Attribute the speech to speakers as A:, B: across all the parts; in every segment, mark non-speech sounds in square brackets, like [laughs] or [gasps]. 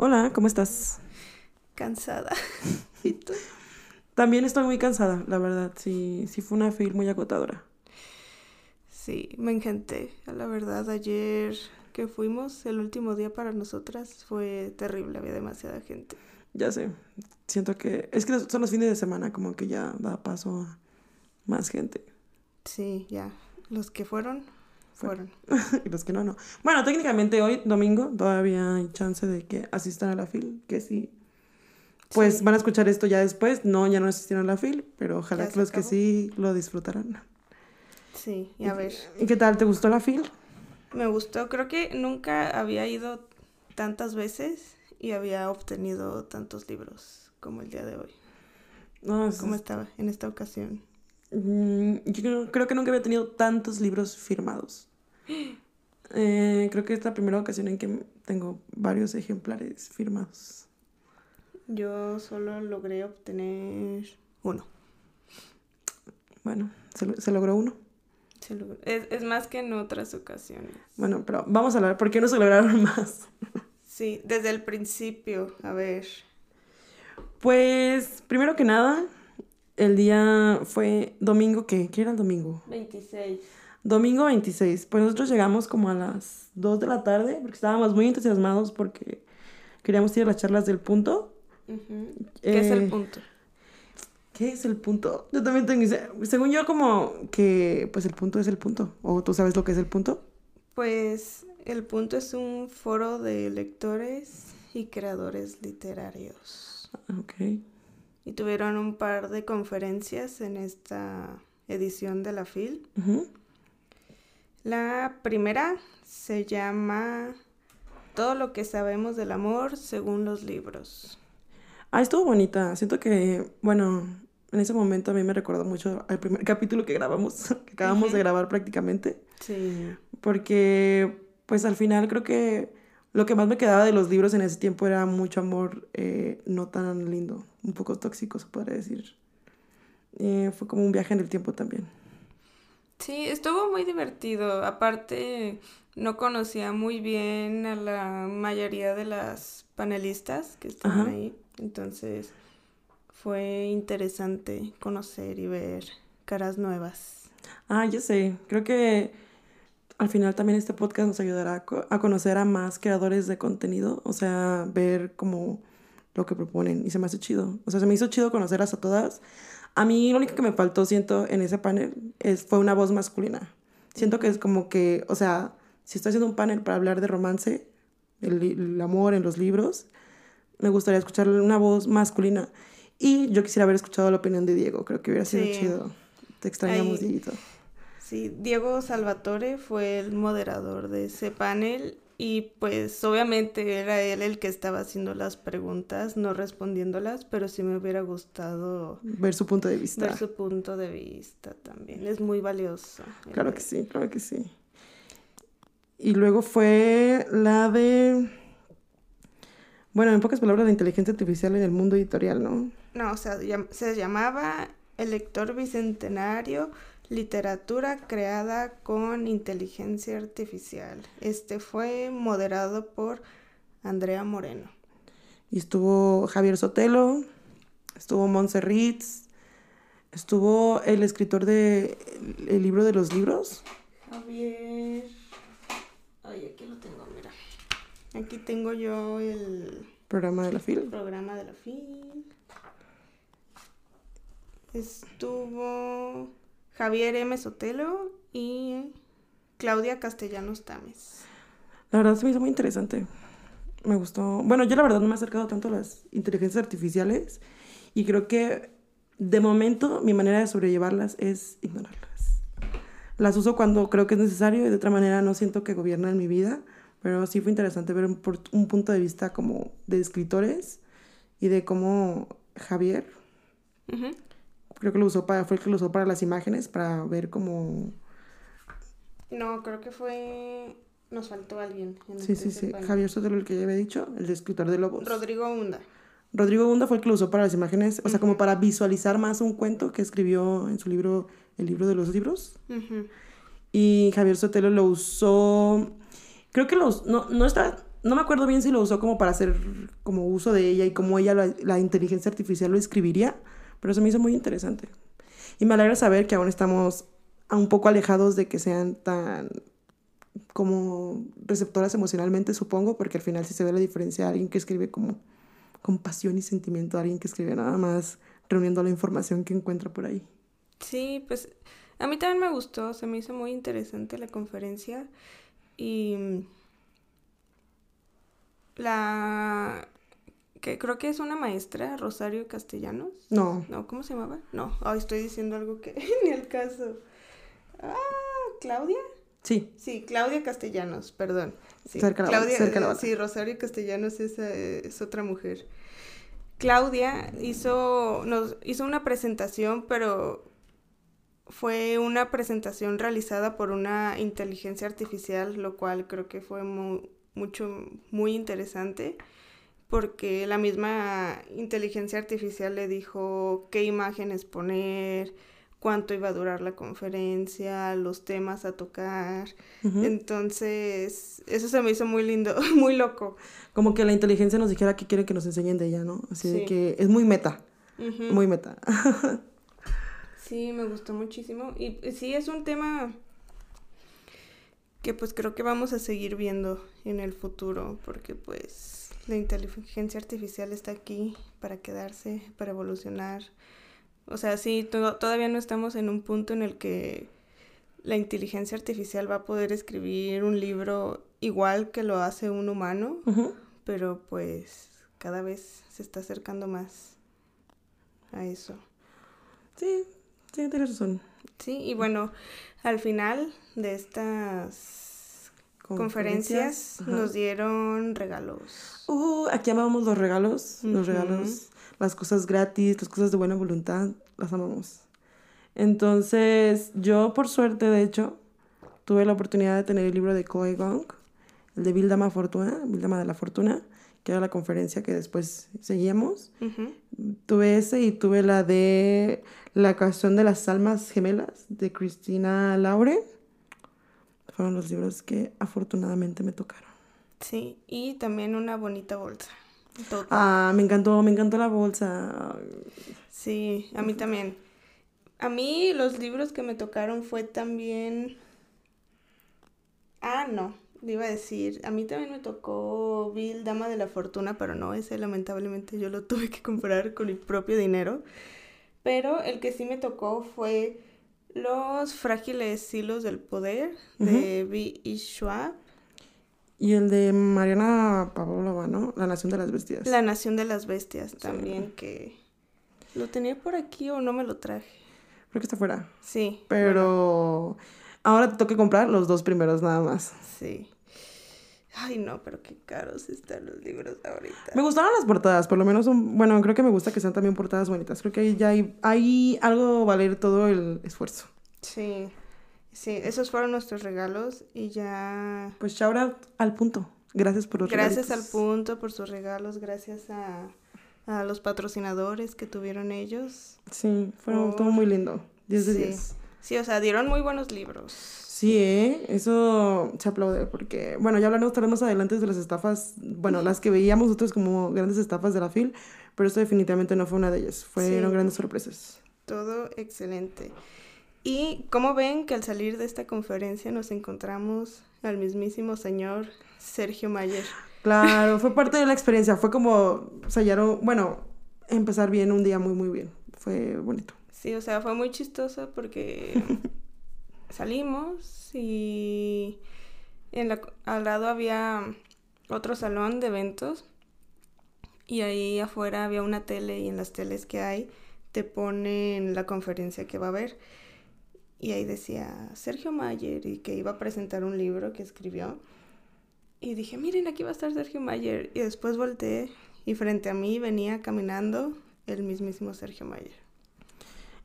A: Hola, ¿cómo estás?
B: Cansada. [laughs] ¿Y tú?
A: También estoy muy cansada, la verdad. Sí, sí fue una fil muy agotadora.
B: Sí, me encanté. La verdad, ayer que fuimos, el último día para nosotras, fue terrible. Había demasiada gente.
A: Ya sé. Siento que. Es que son los fines de semana, como que ya da paso a más gente.
B: Sí, ya. Los que fueron, fueron. [laughs]
A: y los que no, no. Bueno, técnicamente hoy, domingo, todavía hay chance de que asistan a la fil, que sí. Pues
B: Sí.
A: van a escuchar esto ya después. No, ya no asistieron a la fil, pero ojalá que los que sí lo disfrutarán.
B: Sí, y a ver.
A: ¿Y qué tal? ¿Te gustó la fil?
B: Me gustó. Creo que nunca había ido tantas veces y había obtenido tantos libros como el día de hoy.
A: No, es-
B: ¿Cómo estaba en esta ocasión?
A: Mm, yo creo, creo que nunca había tenido tantos libros firmados. [gasps] Eh, creo que es la primera ocasión en que tengo varios ejemplares firmados.
B: Yo solo logré obtener uno.
A: Bueno, se logró uno.
B: Se logró- Es, es más que en otras ocasiones.
A: Bueno, pero vamos a hablar, ¿por qué no se lograron [laughs] más?
B: Sí, desde el principio. A ver.
A: Pues, primero que nada, el día fue domingo, ¿qué? ¿Qué era el domingo?
B: 26.
A: Domingo 26. Pues nosotros llegamos como a las 2 de la tarde, porque estábamos muy entusiasmados porque queríamos ir a las charlas del punto.
B: ¿Qué es el
A: Eh,
B: punto?
A: ¿Qué es el punto? Yo también tengo Según yo, como que pues el punto es el punto. ¿O tú sabes lo que es el punto?
B: Pues el punto es un foro de lectores y creadores literarios.
A: Ok.
B: Y tuvieron un par de conferencias en esta edición de la FIL. La primera se llama Todo lo que sabemos del amor según los libros.
A: Ah, estuvo bonita. Siento que, bueno, en ese momento a mí me recordó mucho al primer capítulo que grabamos, [laughs] que acabamos de grabar prácticamente.
B: Sí.
A: Porque, pues al final creo que lo que más me quedaba de los libros en ese tiempo era mucho amor eh, no tan lindo, un poco tóxico, se podría decir. Eh, fue como un viaje en el tiempo también.
B: Sí, estuvo muy divertido. Aparte, no conocía muy bien a la mayoría de las panelistas que estaban
A: Ajá.
B: ahí. Entonces, fue interesante conocer y ver caras nuevas.
A: Ah, yo sé. Creo que al final también este podcast nos ayudará a, co- a conocer a más creadores de contenido, o sea, ver como lo que proponen y se me hace chido. O sea, se me hizo chido conocerlas a todas. A mí lo único que me faltó, siento, en ese panel es, fue una voz masculina. Siento que es como que, o sea, si estoy haciendo un panel para hablar de romance, el, amor en los libros, me gustaría escuchar una voz masculina. Y yo quisiera haber escuchado la opinión de Diego, creo que hubiera sido
B: Sí.
A: chido. Te extrañamos, Dieguito.
B: Sí, Diego Salvatore fue el moderador de ese panel y pues obviamente era él el que estaba haciendo las preguntas, no respondiéndolas, pero sí me hubiera gustado
A: ver su punto de vista.
B: ver su punto de vista también. Es muy valioso.
A: Claro que sí, claro que sí. Y luego fue la de, bueno, en pocas palabras, la inteligencia artificial en el mundo editorial, ¿no?
B: No, o sea, se llamaba El lector bicentenario, literatura creada con inteligencia artificial. Este fue moderado por Andrea Moreno.
A: Y estuvo Javier Sotelo, estuvo Montse Ritz, estuvo el escritor de el, el libro de los libros.
B: Javier. Ay, aquí lo tengo, mira. Aquí tengo yo el
A: Programa de la FIL.
B: programa de la FIL. Estuvo Javier M. Sotelo y Claudia Castellanos Tames.
A: La verdad se me hizo muy interesante. Me gustó. Bueno, yo la verdad no me he acercado tanto a las inteligencias artificiales y creo que de momento mi manera de sobrellevarlas es ignorarlas. Las uso cuando creo que es necesario y de otra manera no siento que gobiernan mi vida, pero sí fue interesante ver un, por- un punto de vista como de escritores y de cómo Javier. Creo que lo usó para, fue el que lo usó para las imágenes, para ver cómo...
B: No, creo que fue. Nos faltó alguien. en
A: Sí, sí, sí. Javier Sotelo, el que ya había dicho, el escritor de Lobos.
B: Rodrigo Hunda.
A: Rodrigo Gunda fue el que lo usó para las imágenes, o sea, como para visualizar más un cuento que escribió en su libro, el libro de los libros. Y Javier Sotelo lo usó, creo que los, no, no está no me acuerdo bien si lo usó como para hacer como uso de ella y cómo ella la, la inteligencia artificial lo escribiría, pero se me hizo muy interesante. Y me alegra saber que aún estamos un poco alejados de que sean tan como receptoras emocionalmente, supongo, porque al final sí se ve la diferencia de alguien que escribe como con pasión y sentimiento, a alguien que escribe nada más reuniendo la información que encuentra por ahí.
B: Sí, pues a mí también me gustó, se me hizo muy interesante la conferencia y la que creo que es una maestra, Rosario Castellanos.
A: No.
B: No, ¿cómo se llamaba? No, ay, estoy diciendo algo que [laughs] ni el caso. Ah, Claudia.
A: Sí.
B: Sí, Claudia Castellanos, perdón. Sí,
A: Cerca
B: Claudia,
A: cerca
B: sí, Rosario Castellanos es, es otra mujer. Claudia hizo, nos hizo una presentación, pero fue una presentación realizada por una inteligencia artificial, lo cual creo que fue mu- mucho, muy interesante, porque la misma inteligencia artificial le dijo qué imágenes poner, cuánto iba a durar la conferencia, los temas a tocar. Entonces, eso se me hizo muy lindo, [laughs] muy loco.
A: Como que la inteligencia nos dijera que quiere que nos enseñen de ella, ¿no? Así de que es muy meta, muy meta. [laughs]
B: Sí, me gustó muchísimo. Y sí, es un tema que pues creo que vamos a seguir viendo en el futuro, porque pues la inteligencia artificial está aquí para quedarse, para evolucionar. O sea, sí, to- todavía no estamos en un punto en el que la inteligencia artificial va a poder escribir un libro igual que lo hace un humano, pero pues cada vez se está acercando más a eso.
A: Sí, sí, tienes razón.
B: Sí, y bueno, al final de estas conferencias
A: Ajá.
B: nos dieron regalos.
A: Uh, aquí amamos los regalos, los regalos, las cosas gratis, las cosas de buena voluntad, las amamos. Entonces, yo por suerte, de hecho, tuve la oportunidad de tener el libro de Chloe Gong, el de Bildama Fortuna, Bildama de la Fortuna, que era la conferencia que después seguíamos. Tuve ese y tuve la de La canción de las almas gemelas de Cristina Laure. Fueron los libros que afortunadamente me tocaron.
B: Sí, y también una bonita bolsa.
A: Ah, me encantó, me encantó la bolsa.
B: Sí, a mí también. A mí los libros que me tocaron fue también... Ah, no, iba a decir, a mí también me tocó Bill, Dama de la Fortuna, pero no, ese lamentablemente yo lo [laughs] tuve que comprar con mi propio dinero. Pero el que sí me tocó fue Los frágiles hilos del poder de B. E. Schwab,
A: Y el de Mariana Pavlova, ¿no? La nación de las bestias.
B: La Nación de las Bestias también, que lo tenía por aquí o no me lo traje.
A: Creo que está fuera.
B: Sí.
A: Pero ahora te toca comprar los dos primeros nada más.
B: Sí. Ay, no, pero qué caros están los libros ahorita.
A: Me gustaron las portadas, por lo menos son, bueno, creo que me gusta que sean también portadas bonitas. Creo que ahí ya hay, hay algo valer todo el esfuerzo.
B: Sí. Sí, esos fueron nuestros regalos y ya...
A: Pues shout out al punto. Gracias por los
B: Gracias al punto por sus regalos, gracias a, a los patrocinadores que tuvieron ellos.
A: Sí,
B: Por-
A: todo muy lindo. 10 de
B: Sí.
A: 10.
B: Sí, o sea, dieron muy buenos libros.
A: Sí, ¿eh? Eso se aplaude porque, bueno, ya hablaremos tal vez más adelante de las estafas, bueno, las que veíamos nosotros como grandes estafas de la FIL, pero esto definitivamente no fue una de ellas, fueron
B: Sí.
A: grandes sorpresas.
B: Todo excelente. Y como ven que al salir de esta conferencia nos encontramos al mismísimo señor Sergio Mayer.
A: Claro, fue parte de la experiencia, fue como sellaron, bueno, empezar bien un día muy, muy bien, fue bonito.
B: Sí, o sea, fue muy chistoso porque [laughs] salimos y en al lado había otro salón de eventos y ahí afuera había una tele y en las teles que hay te ponen la conferencia que va a haber. Y ahí decía Sergio Mayer y que iba a presentar un libro que escribió. Y dije, miren, aquí va a estar Sergio Mayer. Y después volteé y frente a mí venía caminando el mismísimo Sergio Mayer.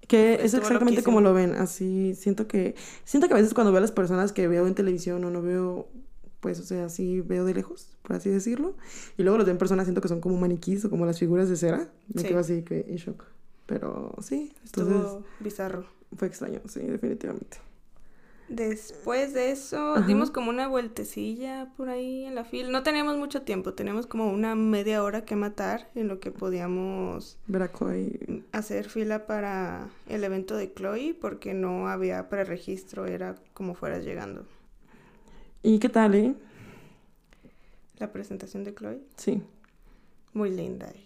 A: Que es exactamente
B: loquísimo.
A: como lo ven, así siento que, siento que a veces cuando veo a las personas que veo en televisión o no veo, pues, o sea, así veo de lejos, por así decirlo, y luego los veo en persona siento que son como maniquís o como las figuras de cera, me
B: Sí.
A: quedo así que en shock. Pero sí, entonces
B: Estuvo bizarro.
A: fue extraño, sí, definitivamente.
B: Después de eso, dimos como una vueltecilla por ahí en la fila. No teníamos mucho tiempo, teníamos como una media hora que matar en lo que podíamos hacer fila para el evento de Chloe porque no había preregistro, era como fueras llegando.
A: ¿Y qué tal, eh?
B: La presentación de Chloe,
A: Sí.
B: muy linda ella.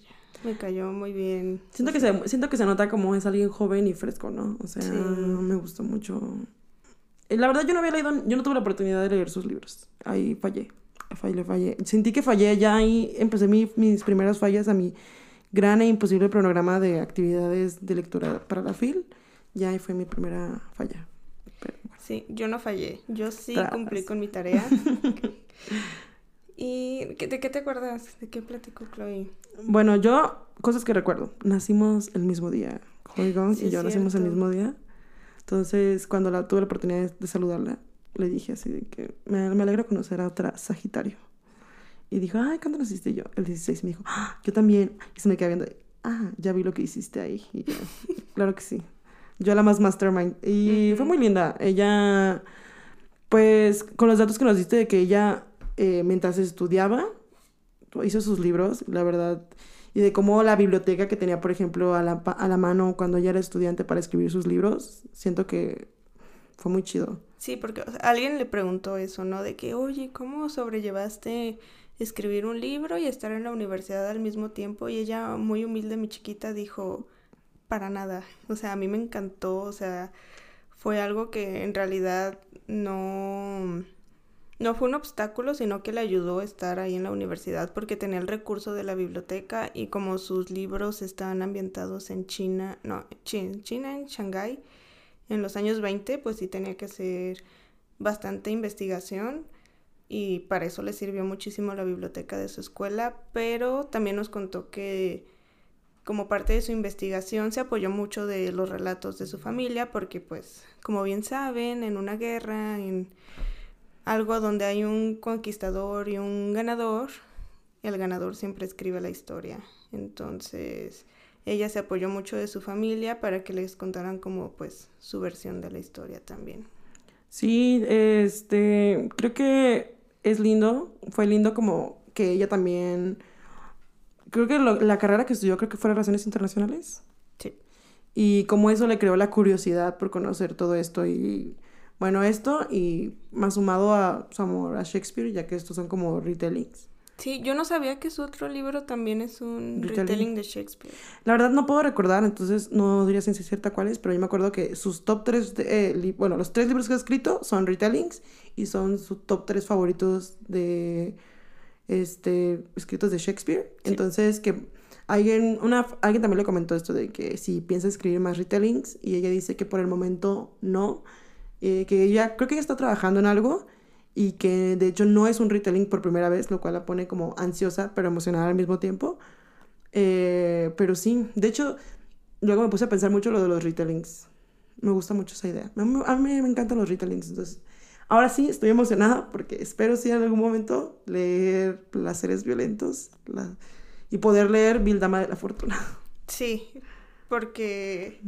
B: Me cayó muy bien.
A: Siento que, se, siento que se nota como es alguien joven y fresco, ¿no? O sea,
B: Sí.
A: me gustó mucho. Eh, La verdad, yo no había leído, yo no tuve la oportunidad de leer sus libros. Ahí fallé. Fallé, fallé. Sentí que fallé, ya ahí empecé mi- mis primeras fallas a mi gran e imposible programa de actividades de lectura para la FIL. Ya ahí fue mi primera falla. Pero bueno.
B: Sí, yo no fallé. Yo sí
A: Tras.
B: cumplí con mi tarea. ¿Y de qué te acuerdas? ¿De qué platicó Chloe?
A: Bueno, yo, cosas que recuerdo. Nacimos el mismo día. Chloe Gong
B: Sí,
A: y yo nacimos el mismo día. Entonces, cuando la, tuve la oportunidad de, saludarla, le dije así de que me, me alegro conocer a otra Sagitario. Y dijo, ay, ¿cuándo naciste yo? El 16. Me dijo, "Ah, yo también. Y se me queda viendo, ah, ya vi lo que hiciste ahí. Y yo, [laughs] claro que sí. Yo la más mastermind. Y fue muy linda. Ella, pues, con los datos que nos diste de que ella, eh, mientras estudiaba, hizo sus libros, la verdad, y de cómo la biblioteca que tenía, por ejemplo, a la, a la mano cuando ella era estudiante para escribir sus libros, siento que fue muy chido.
B: Sí, porque alguien le preguntó eso, ¿no? De que, oye, ¿cómo sobrellevaste escribir un libro y estar en la universidad al mismo tiempo? Y ella, muy humilde, mi chiquita, dijo, para nada. O sea, a mí me encantó, o sea, fue algo que en realidad no, no fue un obstáculo, sino que le ayudó a estar ahí en la universidad porque tenía el recurso de la biblioteca y como sus libros están ambientados en China, no, Chin- China, en Shanghái, en los años 20, pues sí tenía que hacer bastante investigación y para eso le sirvió muchísimo la biblioteca de su escuela, pero también nos contó que como parte de su investigación se apoyó mucho de los relatos de su familia porque pues como bien saben, en una guerra, en algo donde hay un conquistador y un ganador, el ganador siempre escribe la historia. Entonces, ella se apoyó mucho de su familia para que les contaran como pues su versión de la historia también.
A: Sí, este, creo que es lindo, fue lindo como que ella también, creo que lo- la carrera que estudió creo que fue Relaciones Internacionales.
B: Sí.
A: Y como eso le creó la curiosidad por conocer todo esto y bueno, esto y más sumado a su amor a Shakespeare, ya que estos son como retellings.
B: Sí, yo no sabía que su otro libro también es un
A: Retelling.
B: retelling de Shakespeare.
A: La verdad no puedo recordar, entonces no diría ciencia cierta cuáles, pero yo me acuerdo que sus top tres, eh, bueno, los tres libros que ha escrito son retellings y son sus top tres favoritos de, este, escritos de Shakespeare.
B: Sí.
A: Entonces que alguien, una, alguien también le comentó esto de que si piensa escribir más retellings y ella dice que por el momento no, eh, que ella, creo que ella está trabajando en algo y que de hecho no es un retelling por primera vez, lo cual la pone como ansiosa pero emocionada al mismo tiempo. Eh, pero sí, de hecho, luego me puse a pensar mucho lo de los retellings. Me gusta mucho esa idea. A mí, me encantan los retellings. Entonces, ahora sí estoy emocionada porque espero sí en algún momento leer Placeres Violentos la- y poder leer Vildama de la Fortuna.
B: Sí, porque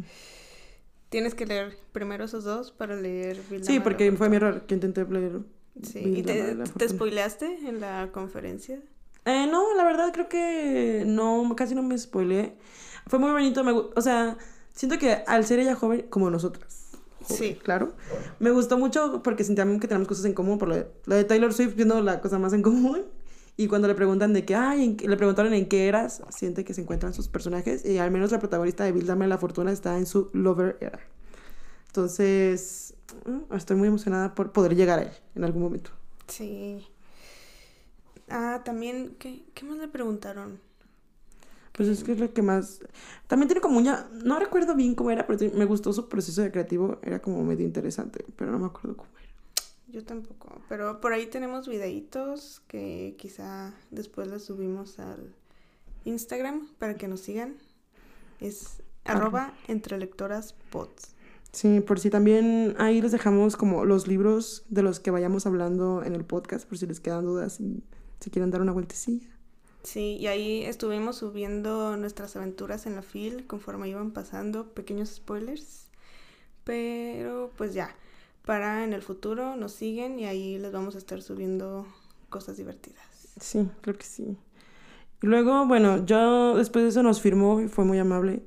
B: tienes que leer primero esos dos para leer
A: Sí, porque fue mi error que intenté leer.
B: Sí, ¿y te, te spoileaste en la conferencia?
A: Eh, no, la verdad creo que no, casi no me spoileé. Fue muy bonito, me, o sea, siento que al ser ella joven, como nosotras, joven,
B: Sí.
A: claro, me gustó mucho porque sentíamos que tenemos cosas en común, por lo de, lo de Taylor Swift viendo la cosa más en común. Y cuando le preguntan de qué, ay, ¿en qué-?" le preguntaron en qué eras, siente que se encuentran sus personajes. Y al menos la protagonista de Bill Dame la Fortuna está en su Lover era. Entonces, mm, estoy muy emocionada por poder llegar a él en algún momento.
B: Sí. Ah, también, ¿qué, qué más le preguntaron?
A: Pues es que es lo que más... También tiene como una... No recuerdo bien cómo era, pero me gustó su proceso de creativo. Era como medio interesante, pero no me acuerdo cómo era.
B: Yo tampoco, pero por ahí tenemos videitos que quizá después los subimos al Instagram para que nos sigan. Es arroba entre lectoras pods.
A: Sí, por si también ahí les dejamos como los libros de los que vayamos hablando en el podcast, por si les quedan dudas y si quieren dar una vueltecilla.
B: Sí, y ahí estuvimos subiendo nuestras aventuras en la fil conforme iban pasando, pequeños spoilers. Pero pues ya, para en el futuro nos siguen y ahí les vamos a estar subiendo cosas divertidas.
A: Sí, creo que sí. Luego, bueno, yo después de eso nos firmó y fue muy amable.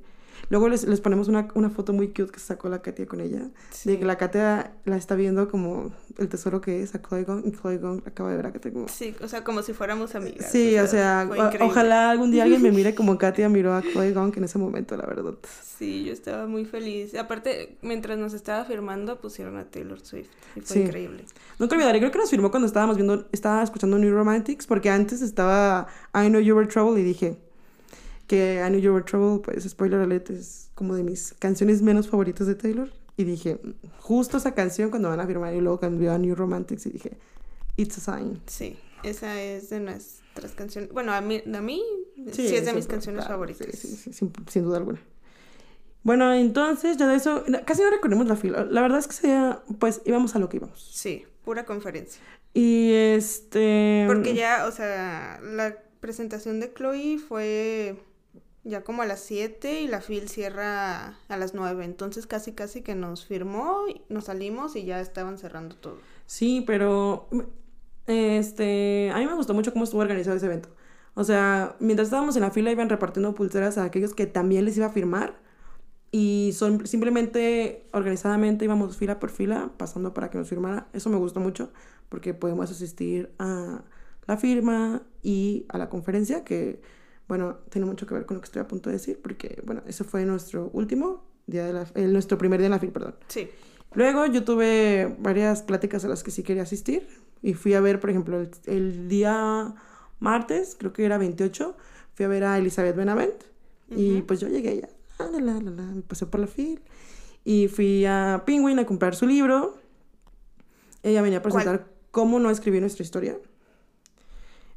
A: Luego les, les ponemos una, una, foto muy cute que sacó la Katia con ella. Sí. De que la Katia la está viendo como el tesoro que es a Chloe Gong. Y Chloe Gong acaba de ver a Katia como...
B: Sí, o sea, como si fuéramos amigas.
A: Sí, o sea, o sea ojalá algún día alguien me mire [laughs] como Katia miró a Chloe Gong en ese momento, la verdad.
B: Sí, yo estaba muy feliz. Aparte, mientras nos estaba firmando, pusieron a Taylor Swift. Y fue sí. increíble.
A: Nunca olvidaré, creo que nos firmó cuando estábamos viendo, estaba escuchando New Romantics, porque antes estaba I Know You Were Trouble y dije que I Know You Were Trouble, pues spoiler alert, es como de mis canciones menos favoritas de Taylor. Y dije, justo esa canción cuando van a firmar y luego cambió a New Romantics y dije, It's a Sign.
B: Sí, esa es de nuestras canciones. Bueno, a mí, a mí sí, sí es de mis canciones claro, favoritas.
A: Sí, sí, sí sin, sin, duda alguna. Bueno, entonces ya de eso, casi no recorrimos la fila. La verdad es que sea, pues íbamos a lo que íbamos.
B: Sí, pura conferencia.
A: Y este...
B: Porque ya, o sea, la presentación de Chloe fue ya como a las 7 y la fil cierra a las 9. Entonces casi casi que nos firmó, nos salimos y ya estaban cerrando todo.
A: Sí, pero este, a mí me gustó mucho cómo estuvo organizado ese evento. O sea, mientras estábamos en la fila iban repartiendo pulseras a aquellos que también les iba a firmar y son simplemente organizadamente íbamos fila por fila pasando para que nos firmara. Eso me gustó mucho porque podemos asistir a la firma y a la conferencia que bueno, tiene mucho que ver con lo que estoy a punto de decir, porque, bueno, ese fue nuestro último día de la... Eh, nuestro primer día en la FIL, perdón.
B: Sí.
A: Luego yo tuve varias pláticas a las que sí quería asistir y fui a ver, por ejemplo, el, el día martes, creo que era 28, fui a ver a Elizabeth Benavent uh -huh. y pues yo llegué ya, la, la, la, la, me pasé por la FIL y fui a Penguin a comprar su libro. Ella venía a presentar ¿Cuál? cómo no escribir nuestra historia.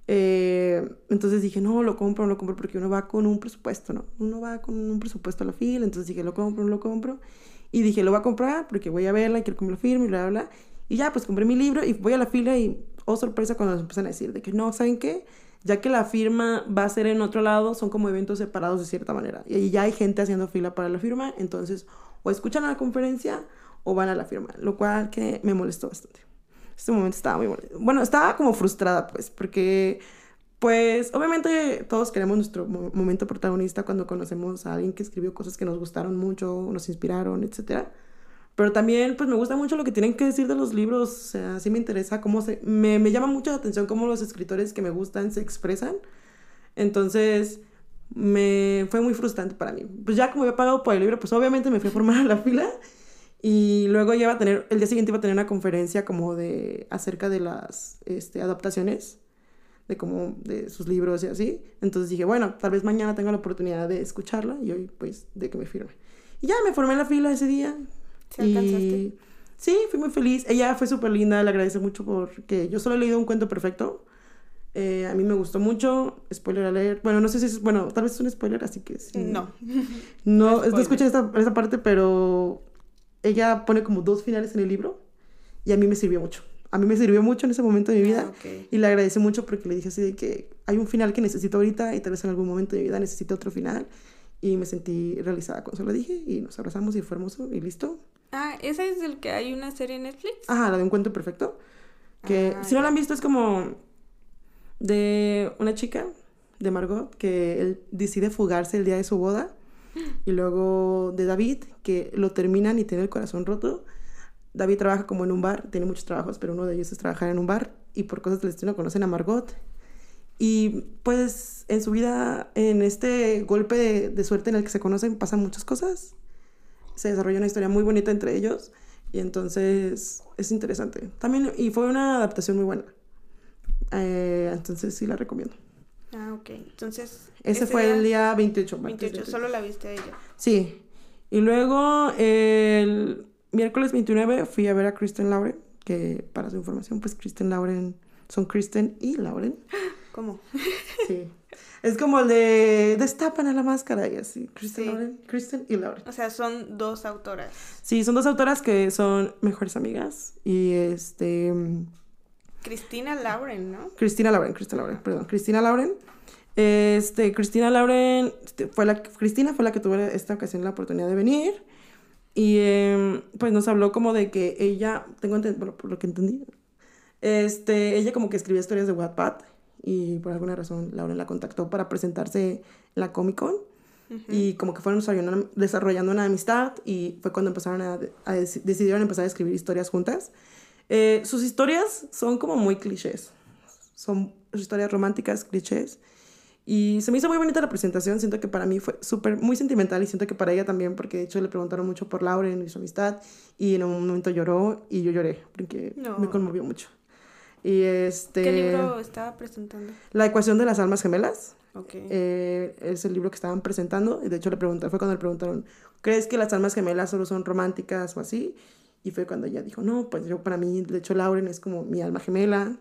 A: Eh, entonces dije, no, lo compro, no lo compro, porque uno va con un presupuesto, ¿no? Uno va con un presupuesto a la fila, entonces dije, lo compro, no lo compro. Y dije, lo voy a comprar porque voy a verla y quiero que me lo firme y bla, bla, bla. Y ya, pues compré mi libro y voy a la fila y, oh sorpresa, cuando nos empiezan a decir de que no, ¿saben qué? Ya que la firma va a ser en otro lado, son como eventos separados de cierta manera. Y ya hay gente haciendo fila para la firma, entonces o escuchan a la conferencia o van a la firma, lo cual que me molestó bastante este momento estaba muy bonito. Bueno, estaba como frustrada, pues, porque, pues, obviamente todos queremos nuestro momento protagonista cuando conocemos a alguien que escribió cosas que nos gustaron mucho, nos inspiraron, etc. Pero también, pues, me gusta mucho lo que tienen que decir de los libros. O sea, sí me interesa cómo se... Me, me llama mucho la atención cómo los escritores que me gustan se expresan. Entonces, me fue muy frustrante para mí. Pues ya como había pagado por el libro, pues obviamente me fui a formar a la fila y luego ya iba a tener, el día siguiente iba a tener una conferencia como de, acerca de las este, adaptaciones, de como, de sus libros y así. Entonces dije, bueno, tal vez mañana tenga la oportunidad de escucharla y hoy pues de que me firme. Y ya me formé en la fila ese día.
B: ¿Se y
A: sí, fui muy feliz. Ella fue súper linda, le agradezco mucho porque yo solo he leído un cuento perfecto. Eh, a mí me gustó mucho. Spoiler a leer. Bueno, no sé si es. Bueno, tal vez es un spoiler, así que sí.
B: No.
A: No, [laughs] no, no escuché esta, esta parte, pero ella pone como dos finales en el libro y a mí me sirvió mucho. A mí me sirvió mucho en ese momento de mi vida
B: Ah, ok.
A: y le agradecí mucho porque le dije así de que hay un final que necesito ahorita y tal vez en algún momento de mi vida necesite otro final y me sentí realizada cuando se lo dije y nos abrazamos y fue hermoso y listo.
B: Ah, ¿ese es el que hay una serie en Netflix?
A: Ajá, la de un cuento perfecto. Que
B: Ah,
A: si no la han visto es como de una chica, de Margot, que él decide fugarse el día de su boda. Y luego de David, que lo terminan y tiene el corazón roto. David trabaja como en un bar, tiene muchos trabajos, pero uno de ellos es trabajar en un bar. Y por cosas del destino conocen a Margot. Y pues en su vida, en este golpe de, de suerte en el que se conocen, pasan muchas cosas. Se desarrolla una historia muy bonita entre ellos. Y entonces es interesante. También, y fue una adaptación muy buena. Eh, entonces sí la recomiendo.
B: Ah, ok. Entonces.
A: Ese fue el día 28. martes
B: 28.
A: 28.
B: Solo la viste a ella.
A: Sí. Y luego el miércoles 29 fui a ver a Kristen Lauren, que para su información, pues Kristen Lauren son Kristen y Lauren. [gasps]
B: ¿Cómo?
A: Sí. es como el de Destapan a la máscara y así. Kristen
B: Sí.
A: Lauren, Kristen y Lauren.
B: O sea, son dos autoras.
A: Sí, son dos autoras que son mejores amigas. Y este.
B: Cristina Lauren, ¿no?
A: Cristina Lauren, Cristina Lauren, perdón, Cristina Lauren. Este, Cristina Lauren, este, fue la, Cristina fue la que tuvo esta ocasión la oportunidad de venir. Y em, pues nos habló como de que ella, tengo entendido, por lo que entendí, este, ella como que escribía historias de Wattpad y por alguna razón Lauren la contactó para presentarse en la Comic Con y como que fueron desarrollando, una amistad y fue cuando empezaron a, decidieron empezar a escribir historias juntas. Eh, sus historias son como muy clichés, son historias románticas, clichés. Y se me hizo muy bonita la presentación, siento que para mí fue súper, muy sentimental y siento que para ella también, porque de hecho le preguntaron mucho por Lauren y su amistad y en un momento lloró y yo lloré, porque me conmovió mucho. Y este...
B: ¿Qué libro estaba presentando?
A: La ecuación de las almas gemelas. Okay. Eh, es el libro que estaban presentando y de hecho le preguntaron, fue cuando le preguntaron, ¿crees que las almas gemelas solo son románticas o así? Y fue cuando ella dijo, no, pues yo para mí, de hecho Lauren es como mi alma gemela,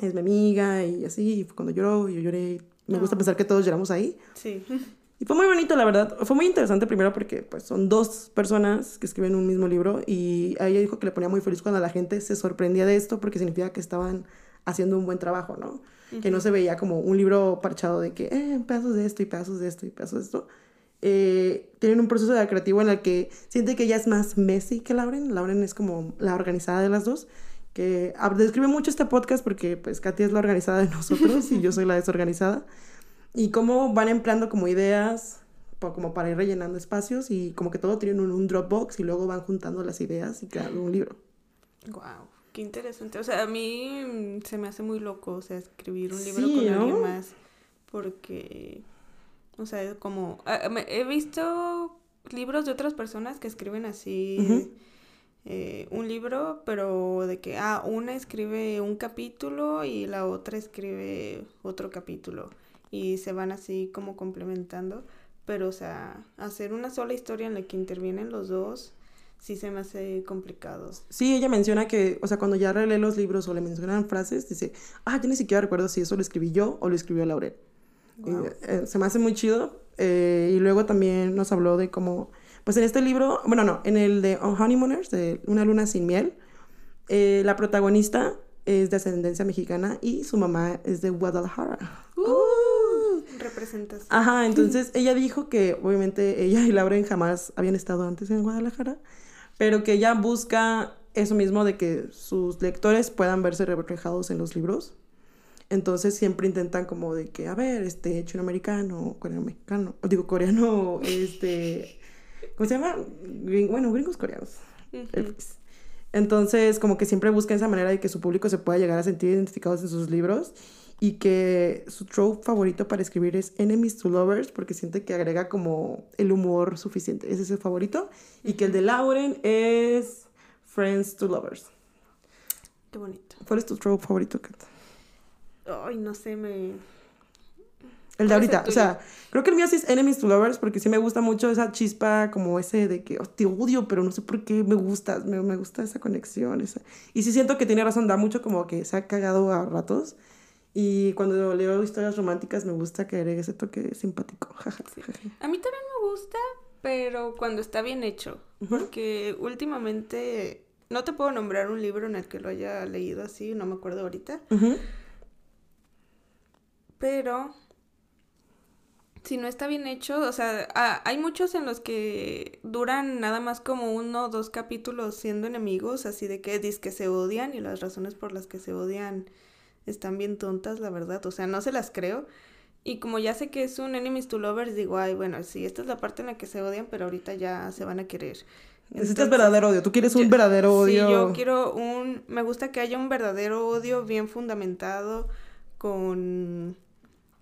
A: es mi amiga y así, y fue cuando lloró y yo lloré me gusta pensar que todos lloramos ahí. Sí. [laughs] Y fue muy bonito, la verdad. Fue muy interesante primero porque pues, son dos personas que escriben un mismo libro y a ella dijo que le ponía muy feliz cuando la gente se sorprendía de esto porque significa que estaban haciendo un buen trabajo, ¿no? Que no se veía como un libro parchado de que, eh, pedazos de esto y pedazos de esto y pedazos de esto. Eh, tienen un proceso de creativo en el que siente que ella es más Messi que Lauren. Lauren es como la organizada de las dos que describe mucho este podcast porque pues Katy es la organizada de nosotros y yo soy la desorganizada. Y cómo van empleando como ideas como para ir rellenando espacios y como que todo tiene un, un Dropbox y luego van juntando las ideas y creando un libro.
B: Wow, qué interesante. O sea, a mí se me hace muy loco, o sea, escribir un libro con alguien más porque, o sea, como he visto libros de otras personas que escriben así. Eh, un libro, pero de que, ah, una escribe un capítulo y la otra escribe otro capítulo y se van así como complementando, pero o sea, hacer una sola historia en la que intervienen los dos, sí se me hace complicado.
A: Sí, ella menciona que, o sea, cuando ya relee los libros o le mencionan frases, dice, ah, yo ni siquiera recuerdo si eso lo escribí yo o lo escribió Laurel. Eh, se me hace muy chido. Eh, y luego también nos habló de cómo pues en este libro, bueno, no, en el de Honeymooners, de Una luna sin miel, eh, la protagonista es de ascendencia mexicana y su mamá es de Guadalajara.
B: Uh, representas.
A: Ajá, entonces [laughs] ella dijo que obviamente ella y Lauren jamás habían estado antes en Guadalajara, pero que ella busca eso mismo de que sus lectores puedan verse reflejados en los libros. Entonces siempre intentan como de que, a ver, este chino-americano, coreano-mexicano, digo coreano, [laughs] este ¿cómo se llama? bueno, gringos coreanos. Entonces, como que siempre busca esa manera de que su público se pueda llegar a sentir identificados en sus libros y que su trope favorito para escribir es Enemies to Lovers porque siente que agrega como el humor suficiente. Ese es el favorito. Y que el de Lauren es Friends to Lovers.
B: Qué bonito.
A: ¿Cuál es tu trope favorito, Kat?
B: Ay, no sé, me
A: el de ahorita. O sea, creo que el mío sí es Enemies to Lovers porque sí me gusta mucho esa chispa, como ese de que oh, te odio, pero no sé por qué me gusta, me, me, gusta esa conexión. Esa. Y sí siento que tiene razón, da mucho como que se ha cagado a ratos. Y cuando leo historias románticas me gusta que agregue ese toque simpático. [laughs]
B: A mí también me gusta, pero cuando está bien hecho. Porque últimamente no te puedo nombrar un libro en el que lo haya leído así, no me acuerdo ahorita. Pero si no está bien hecho, o sea, hay muchos en los que duran nada más como uno o dos capítulos siendo enemigos, así de que dis que se odian y las razones por las que se odian están bien tontas, la verdad, o sea, no se las creo. Y como ya sé que es un enemies to lovers, digo, ay, bueno, sí, esta es la parte en la que se odian, pero ahorita ya se van a querer.
A: Necesitas verdadero odio, tú quieres un verdadero odio.
B: Sí, yo quiero un, me gusta que haya un verdadero odio bien fundamentado con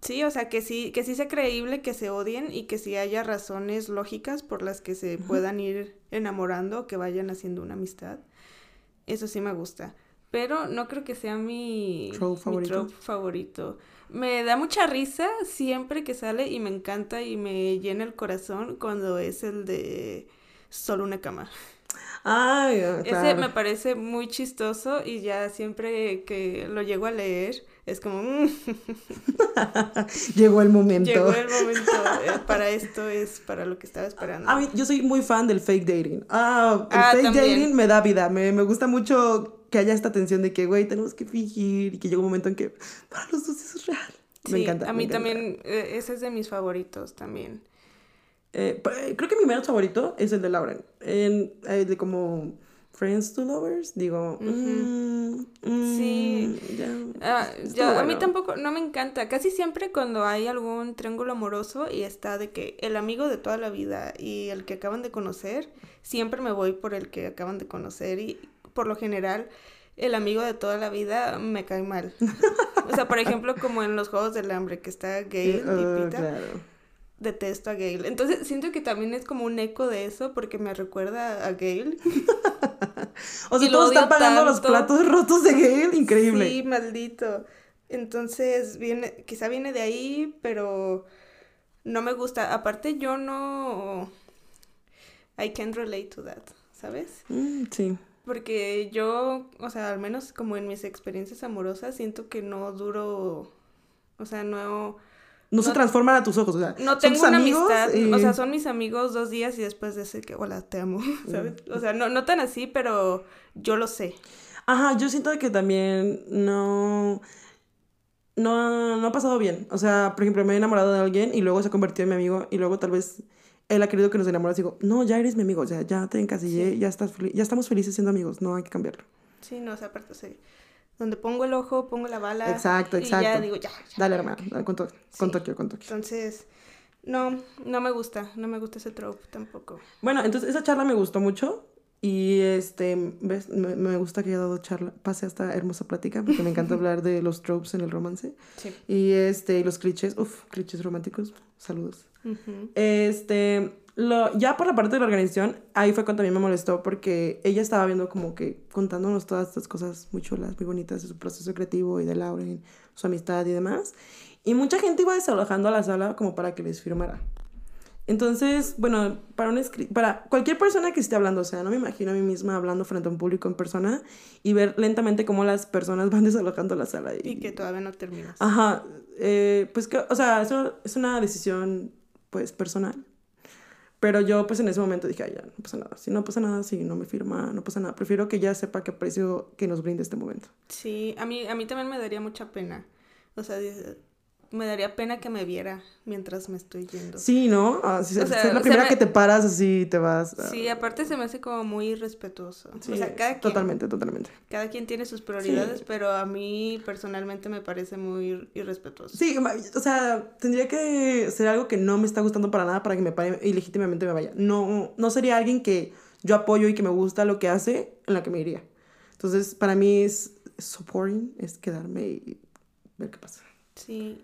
B: Sí, o sea, que sí, que sí sea creíble que se odien y que sí haya razones lógicas por las que se puedan ir enamorando o que vayan haciendo una amistad. Eso sí me gusta. Pero no creo que sea mi favorito. favorito. Me da mucha risa siempre que sale y me encanta y me llena el corazón cuando es el de solo una cama.
A: Ay,
B: Ese me parece muy chistoso y ya siempre que lo llego a leer es como... Mm". [laughs]
A: Llegó el momento.
B: Llegó el momento. Eh, para esto es para lo que estaba esperando.
A: A mí, yo soy muy fan del fake dating. Ah, el ah, fake dating me da vida. Me, me gusta mucho que haya esta tensión de que, güey, tenemos que fingir y que llegue un momento en que para los dos eso es real.
B: me encanta. A mí también, eh, ese es de mis favoritos también.
A: Eh, creo que mi menos favorito es el de Lauren. En, el de como Friends to Lovers, digo. Mm, mm,
B: sí. Ah, a mí tampoco, no me encanta. Casi siempre cuando hay algún triángulo amoroso y está de que el amigo de toda la vida y el que acaban de conocer, siempre me voy por el que acaban de conocer y por lo general el amigo de toda la vida me cae mal. [laughs] o sea, por ejemplo, como en los Juegos del Hambre, que está Gail y oh, Pita. Detesto a Gail. Entonces siento que también es como un eco de eso porque me recuerda a Gail. [laughs]
A: o sea, todos están pagando los platos rotos de Gail. Increíble.
B: Sí, maldito. Entonces, viene, quizá viene de ahí, pero no me gusta. Aparte, yo no. I can't relate to that, ¿sabes?
A: Mm, sí.
B: Porque yo, o sea, al menos como en mis experiencias amorosas, siento que no duro, o sea, no...
A: No, se transforman a tus ojos, o sea,
B: no tengo una amistad, o sea, son mis amigos dos días y después de decir que, hola, te amo, [laughs] ¿sabes? O sea, no, no tan así, pero yo lo sé.
A: Ajá, yo siento que también no... No, no ha pasado bien. O sea, por ejemplo, me he enamorado de alguien y luego se ha convertido en mi amigo y luego tal vez él ha querido que nos enamoremos. Digo, no, ya eres mi amigo, o sea, ya te encasillé, ya, estás ya estamos felices siendo amigos, no hay que cambiarlo.
B: Sí, no, o sea, aparte, sí. Donde pongo el ojo, pongo la bala.
A: Exacto, exacto.
B: Y ya digo, ya.
A: Dale, hermano, con, to con Tokio, con Tokio.
B: Entonces, no, no me gusta, no me gusta ese trope tampoco.
A: Bueno, entonces esa charla me gustó mucho. Y este, ¿ves? Me, me, gusta que haya dado charla, pase esta hermosa plática, porque me encanta [laughs] hablar de los tropes en el romance. Sí. Y este, los clichés, uff, clichés románticos, saludos. Este, lo, ya por la parte de la organización, ahí fue cuando a mí me molestó porque ella estaba viendo como que contándonos todas estas cosas muy chulas, muy bonitas de su proceso creativo y de Lauren, su amistad y demás. Y mucha gente iba desalojando a la sala como para que les firmara. Entonces, bueno, para, un para cualquier persona que esté hablando, o sea, no me imagino a mí misma hablando frente a un público en persona y ver lentamente cómo las personas van [laughs] desalojando la sala.
B: Y, que todavía no terminas.
A: Ajá, eh, pues que, o sea, eso es una decisión, pues, personal. Pero yo, pues, en ese momento dije, ay, ya, no pasa nada. Si no pasa nada, si no me firma, no pasa nada. Prefiero que ya sepa qué aprecio que nos brinde este momento.
B: Sí, a mí, a mí también me daría mucha pena. O sea, me daría pena que me viera mientras me estoy yendo.
A: Sí, ¿no? Ah, es la primera que te paras así te vas.
B: Ah. Sí, aparte se me hace como muy irrespetuoso. o sea, cada quien,
A: totalmente, totalmente.
B: Cada quien tiene sus prioridades, pero a mí personalmente me parece muy irrespetuoso.
A: Sí, o sea, tendría que ser algo que no me está gustando para nada para que me pare y legítimamente me vaya. No, no sería alguien que yo apoyo y que me gusta lo que hace en la que me iría. Entonces, para mí es supporting, es quedarme y ver qué pasa.
B: Sí.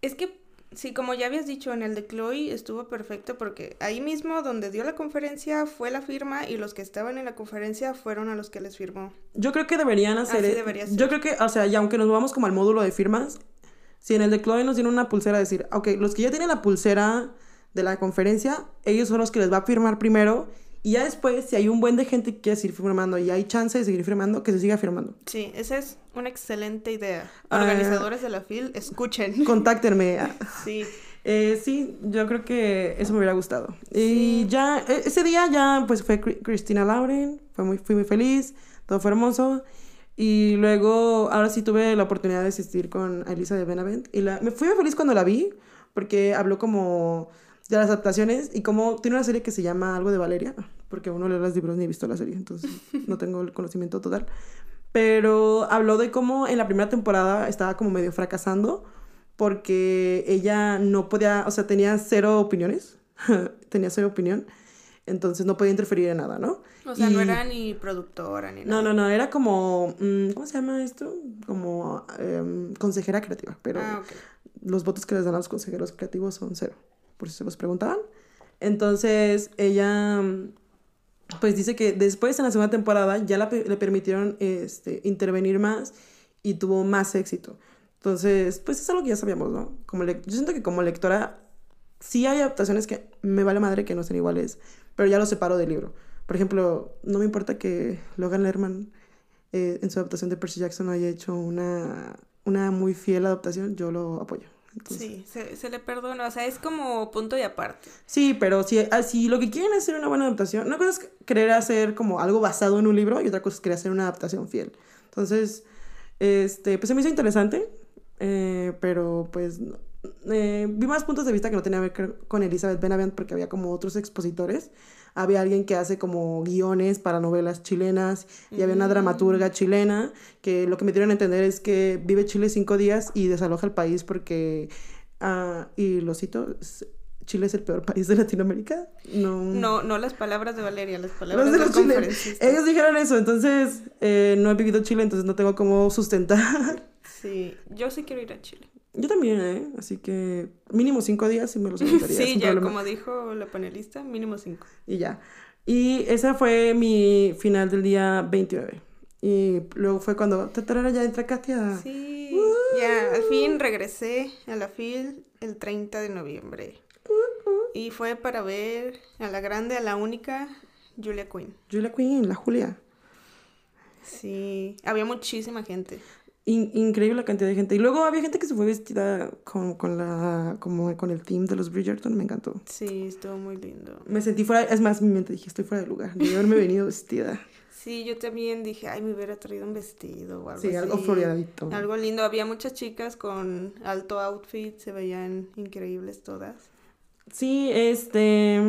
B: Es que, sí, como ya habías dicho, en el de Chloe estuvo perfecto porque ahí mismo donde dio la conferencia fue la firma y los que estaban en la conferencia fueron a los que les firmó.
A: Yo creo que deberían hacer... E yo creo que, o sea, y aunque nos vamos como al módulo de firmas, si en el de Chloe nos dieron una pulsera, decir, ok, los que ya tienen la pulsera de la conferencia, ellos son los que les va a firmar primero y ya después, si hay un buen de gente que quiere seguir firmando y hay chance de seguir firmando, que se siga firmando.
B: Sí, esa es una excelente idea. Ah, Organizadores de la FIL, escuchen. [laughs]
A: Contáctenme. [laughs]
B: sí.
A: Eh, sí, yo creo que eso me hubiera gustado. Y ya, e, ese día ya, pues fue Cristina Lauren, fue muy, fui muy feliz, todo fue hermoso. Y luego, ahora sí tuve la oportunidad de asistir con Elisa de Benavent. Y la, me fui muy feliz cuando la vi, porque habló como de las adaptaciones y como tiene una serie que se llama algo de Valeria, porque uno lee los libros ni he visto la serie, entonces [laughs] no tengo el conocimiento total. Pero habló de cómo en la primera temporada estaba como medio fracasando porque ella no podía, o sea, tenía cero opiniones, [laughs] tenía cero opinión, entonces no podía interferir en nada, ¿no?
B: O sea, no era ni productora ni
A: nada. No, no, no, era como, mm, ¿cómo se llama esto? Como em, consejera creativa, pero ah, los votos que les dan a los consejeros creativos son cero por si se los preguntaban. Entonces, ella, pues dice que después en la segunda temporada ya le permitieron este, intervenir más y tuvo más éxito. Entonces, pues es algo que ya sabíamos, ¿no? Como yo siento que como lectora, sí hay adaptaciones que me vale madre que no sean iguales, pero ya lo separo del libro. Por ejemplo, no me importa que Logan Lerman eh, en su adaptación de Percy Jackson haya hecho una, una muy fiel adaptación, yo lo apoyo
B: sí, se, le perdona, o sea, es como punto y aparte.
A: Sí, pero si, ah, si lo que quieren es hacer una buena adaptación, una cosa es querer hacer como algo basado en un libro y otra cosa es querer hacer una adaptación fiel. Entonces, este, pues se me hizo interesante, eh, pero pues eh, vi más puntos de vista que no tenía que ver con Elizabeth Benavent porque había como otros expositores. Había alguien que hace como guiones para novelas chilenas y había una dramaturga chilena que lo que me dieron a entender es que vive Chile cinco días y desaloja el país porque, ah, y lo cito, Chile es el peor país de Latinoamérica. No,
B: No, no las palabras de Valeria, las palabras
A: de los chilenos. Ellos dijeron eso, entonces eh, no he vivido Chile, entonces no tengo cómo sustentar.
B: Sí, yo sí quiero ir a Chile.
A: Yo también, ¿eh? Así que mínimo cinco días y me los aventaría [laughs]
B: Sí, ya
A: problema.
B: como dijo la panelista, mínimo cinco.
A: Y ya. Y esa fue mi final del día 29. Y luego fue cuando tatarara, ya entra Katia.
B: Sí, ya al fin regresé a la FIL el 30 de noviembre. Y fue para ver a la grande, a la única, Julia Quinn.
A: Julia Quinn, la Julia.
B: Sí, había muchísima gente.
A: In- increíble la cantidad de gente. Y luego había gente que se fue vestida con, con la, como con el team de los Bridgerton. Me encantó.
B: Sí, estuvo muy lindo.
A: Me sentí fuera, es más, mi mente dije, estoy fuera de lugar. De haberme venido vestida.
B: Sí, yo también dije, ay, me hubiera traído un vestido o algo
A: Sí, algo floreadito.
B: Algo lindo. Había muchas chicas con alto outfit, se veían increíbles todas.
A: Sí, este.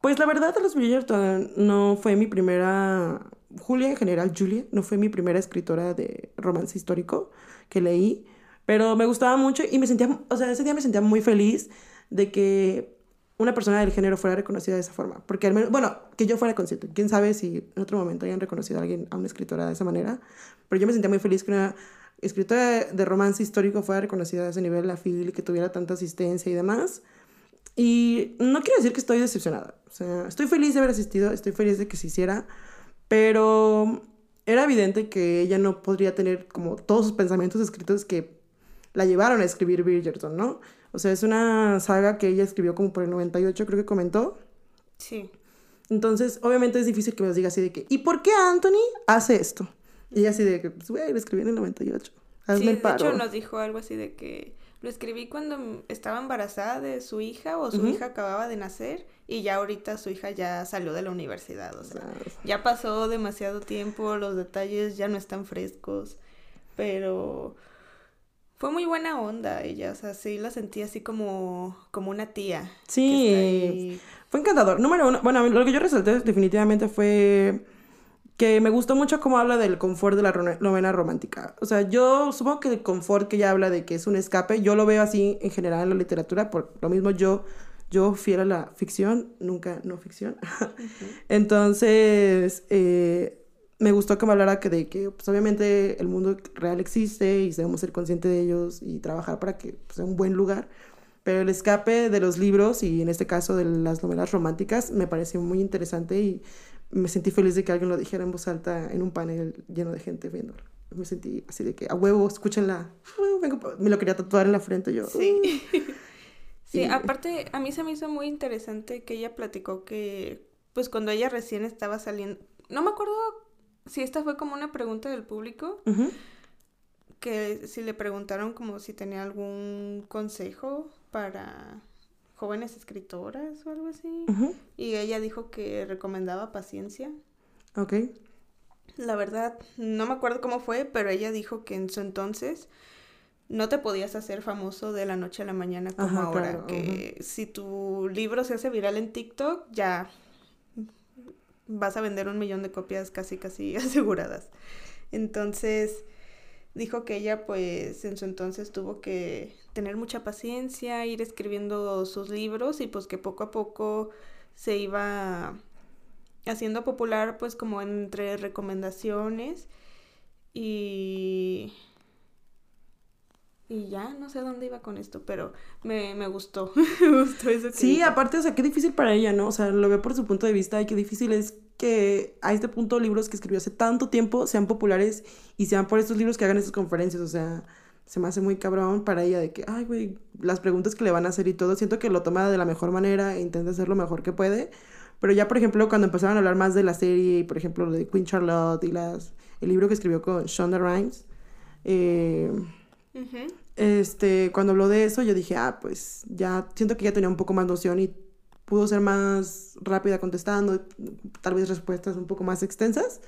A: Pues la verdad, los Bridgerton no fue mi primera. Julia en general, Julia, no fue mi primera escritora de romance histórico que leí, pero me gustaba mucho y me sentía, o sea, ese día me sentía muy feliz de que una persona del género fuera reconocida de esa forma, porque al menos, bueno, que yo fuera consciente, quién sabe si en otro momento hayan reconocido a alguien, a una escritora de esa manera, pero yo me sentía muy feliz que una escritora de, romance histórico fuera reconocida a ese nivel, la FIL, que tuviera tanta asistencia y demás. Y no quiero decir que estoy decepcionada. O sea, estoy feliz de haber asistido, estoy feliz de que se hiciera, pero era evidente que ella no podría tener como todos sus pensamientos escritos que la llevaron a escribir Bridgerton, ¿no? O sea, es una saga que ella escribió como por el 98, creo que comentó.
B: Sí.
A: Entonces, obviamente es difícil que me diga así de que, ¿y por qué Anthony hace esto? Y ella así de que, pues, güey, lo escribí en el 98. Hazme
B: Sí,
A: el
B: de hecho nos dijo algo así de que lo escribí cuando estaba embarazada de su hija o su hija acababa de nacer y ya ahorita su hija ya salió de la universidad, o sea, ya pasó demasiado tiempo, los detalles ya no están frescos, pero fue muy buena onda ella, o sea, sí la sentí así como, como una tía.
A: Sí. Fue encantador. Número uno, bueno, lo que yo resalté definitivamente fue que me gustó mucho cómo habla del confort de la novela romántica. O sea, yo supongo que el confort que ella habla de que es un escape, yo lo veo así en general en la literatura, por lo mismo yo, yo fiel a la ficción, nunca no ficción. [laughs] Entonces, eh, me gustó que me hablara que de que, pues obviamente el mundo real existe y debemos ser conscientes de ellos y trabajar para que pues, sea un buen lugar. Pero el escape de los libros y en este caso de las novelas románticas me pareció muy interesante y me sentí feliz de que alguien lo dijera en voz alta en un panel lleno de gente viéndolo. Me sentí así de que a huevo, escúchenla. Uh, [laughs] me lo quería tatuar en la frente yo.
B: Sí. [laughs] Sí, aparte a mí se me hizo muy interesante que ella platicó que pues cuando ella recién estaba saliendo, no me acuerdo si esta fue como una pregunta del público, que si le preguntaron como si tenía algún consejo para jóvenes escritoras o algo así, y ella dijo que recomendaba paciencia.
A: Ok.
B: La verdad, no me acuerdo cómo fue, pero ella dijo que en su entonces no te podías hacer famoso de la noche a la mañana como
A: Ajá,
B: ahora.
A: claro,
B: que si tu libro se hace viral en TikTok, ya vas a vender un millón de copias casi casi [laughs] aseguradas. Entonces, dijo que ella pues en su entonces tuvo que tener mucha paciencia, ir escribiendo sus libros y pues que poco a poco se iba haciendo popular pues como entre recomendaciones y y ya no sé dónde iba con esto pero me, me gustó [laughs] me gustó eso que
A: Sí,
B: dijo.
A: aparte, o sea, qué difícil para ella, ¿no? O sea, lo veo por su punto de vista y qué difícil es que a este punto libros que escribió hace tanto tiempo sean populares y sean por estos libros que hagan estas conferencias. O sea, se me hace muy cabrón para ella de que, ay, güey, las preguntas que le van a hacer y todo, siento que lo toma de la mejor manera e intenta hacer lo mejor que puede. Pero ya, por ejemplo, cuando empezaron a hablar más de la serie y, por ejemplo, lo de Queen Charlotte y las, el libro que escribió con Shonda Rhimes, eh,
B: Ujú.
A: Este, cuando habló de eso, yo dije, ah, pues ya siento que ya tenía un poco más noción y pudo ser más rápida contestando, tal vez respuestas un poco más extensas.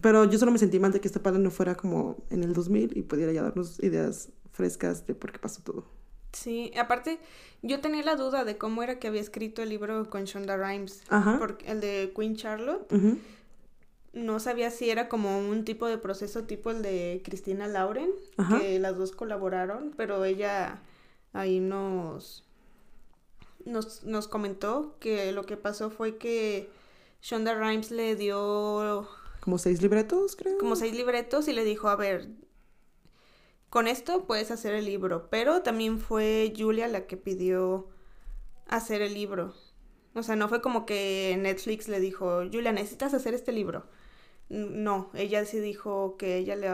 A: Pero yo solo me sentí mal de que este padre no fuera como en el 2000 y pudiera ya darnos ideas frescas de por qué pasó todo.
B: Sí, aparte, yo tenía la duda de cómo era que había escrito el libro con Shonda Rhimes.
A: Ajá.
B: Porque el de Queen Charlotte.
A: Ujú.
B: No sabía si era como un tipo de proceso tipo el de Cristina Lauren,
A: Ajá.
B: que las dos colaboraron, pero ella ahí nos, nos, nos comentó que lo que pasó fue que Shonda Rhimes le dio
A: Como seis libretos, creo.
B: como seis libretos y le dijo, a ver, con esto puedes hacer el libro, pero también fue Julia la que pidió hacer el libro. O sea, no fue como que Netflix le dijo, Julia, necesitas hacer este libro. No, ella sí dijo que ella le,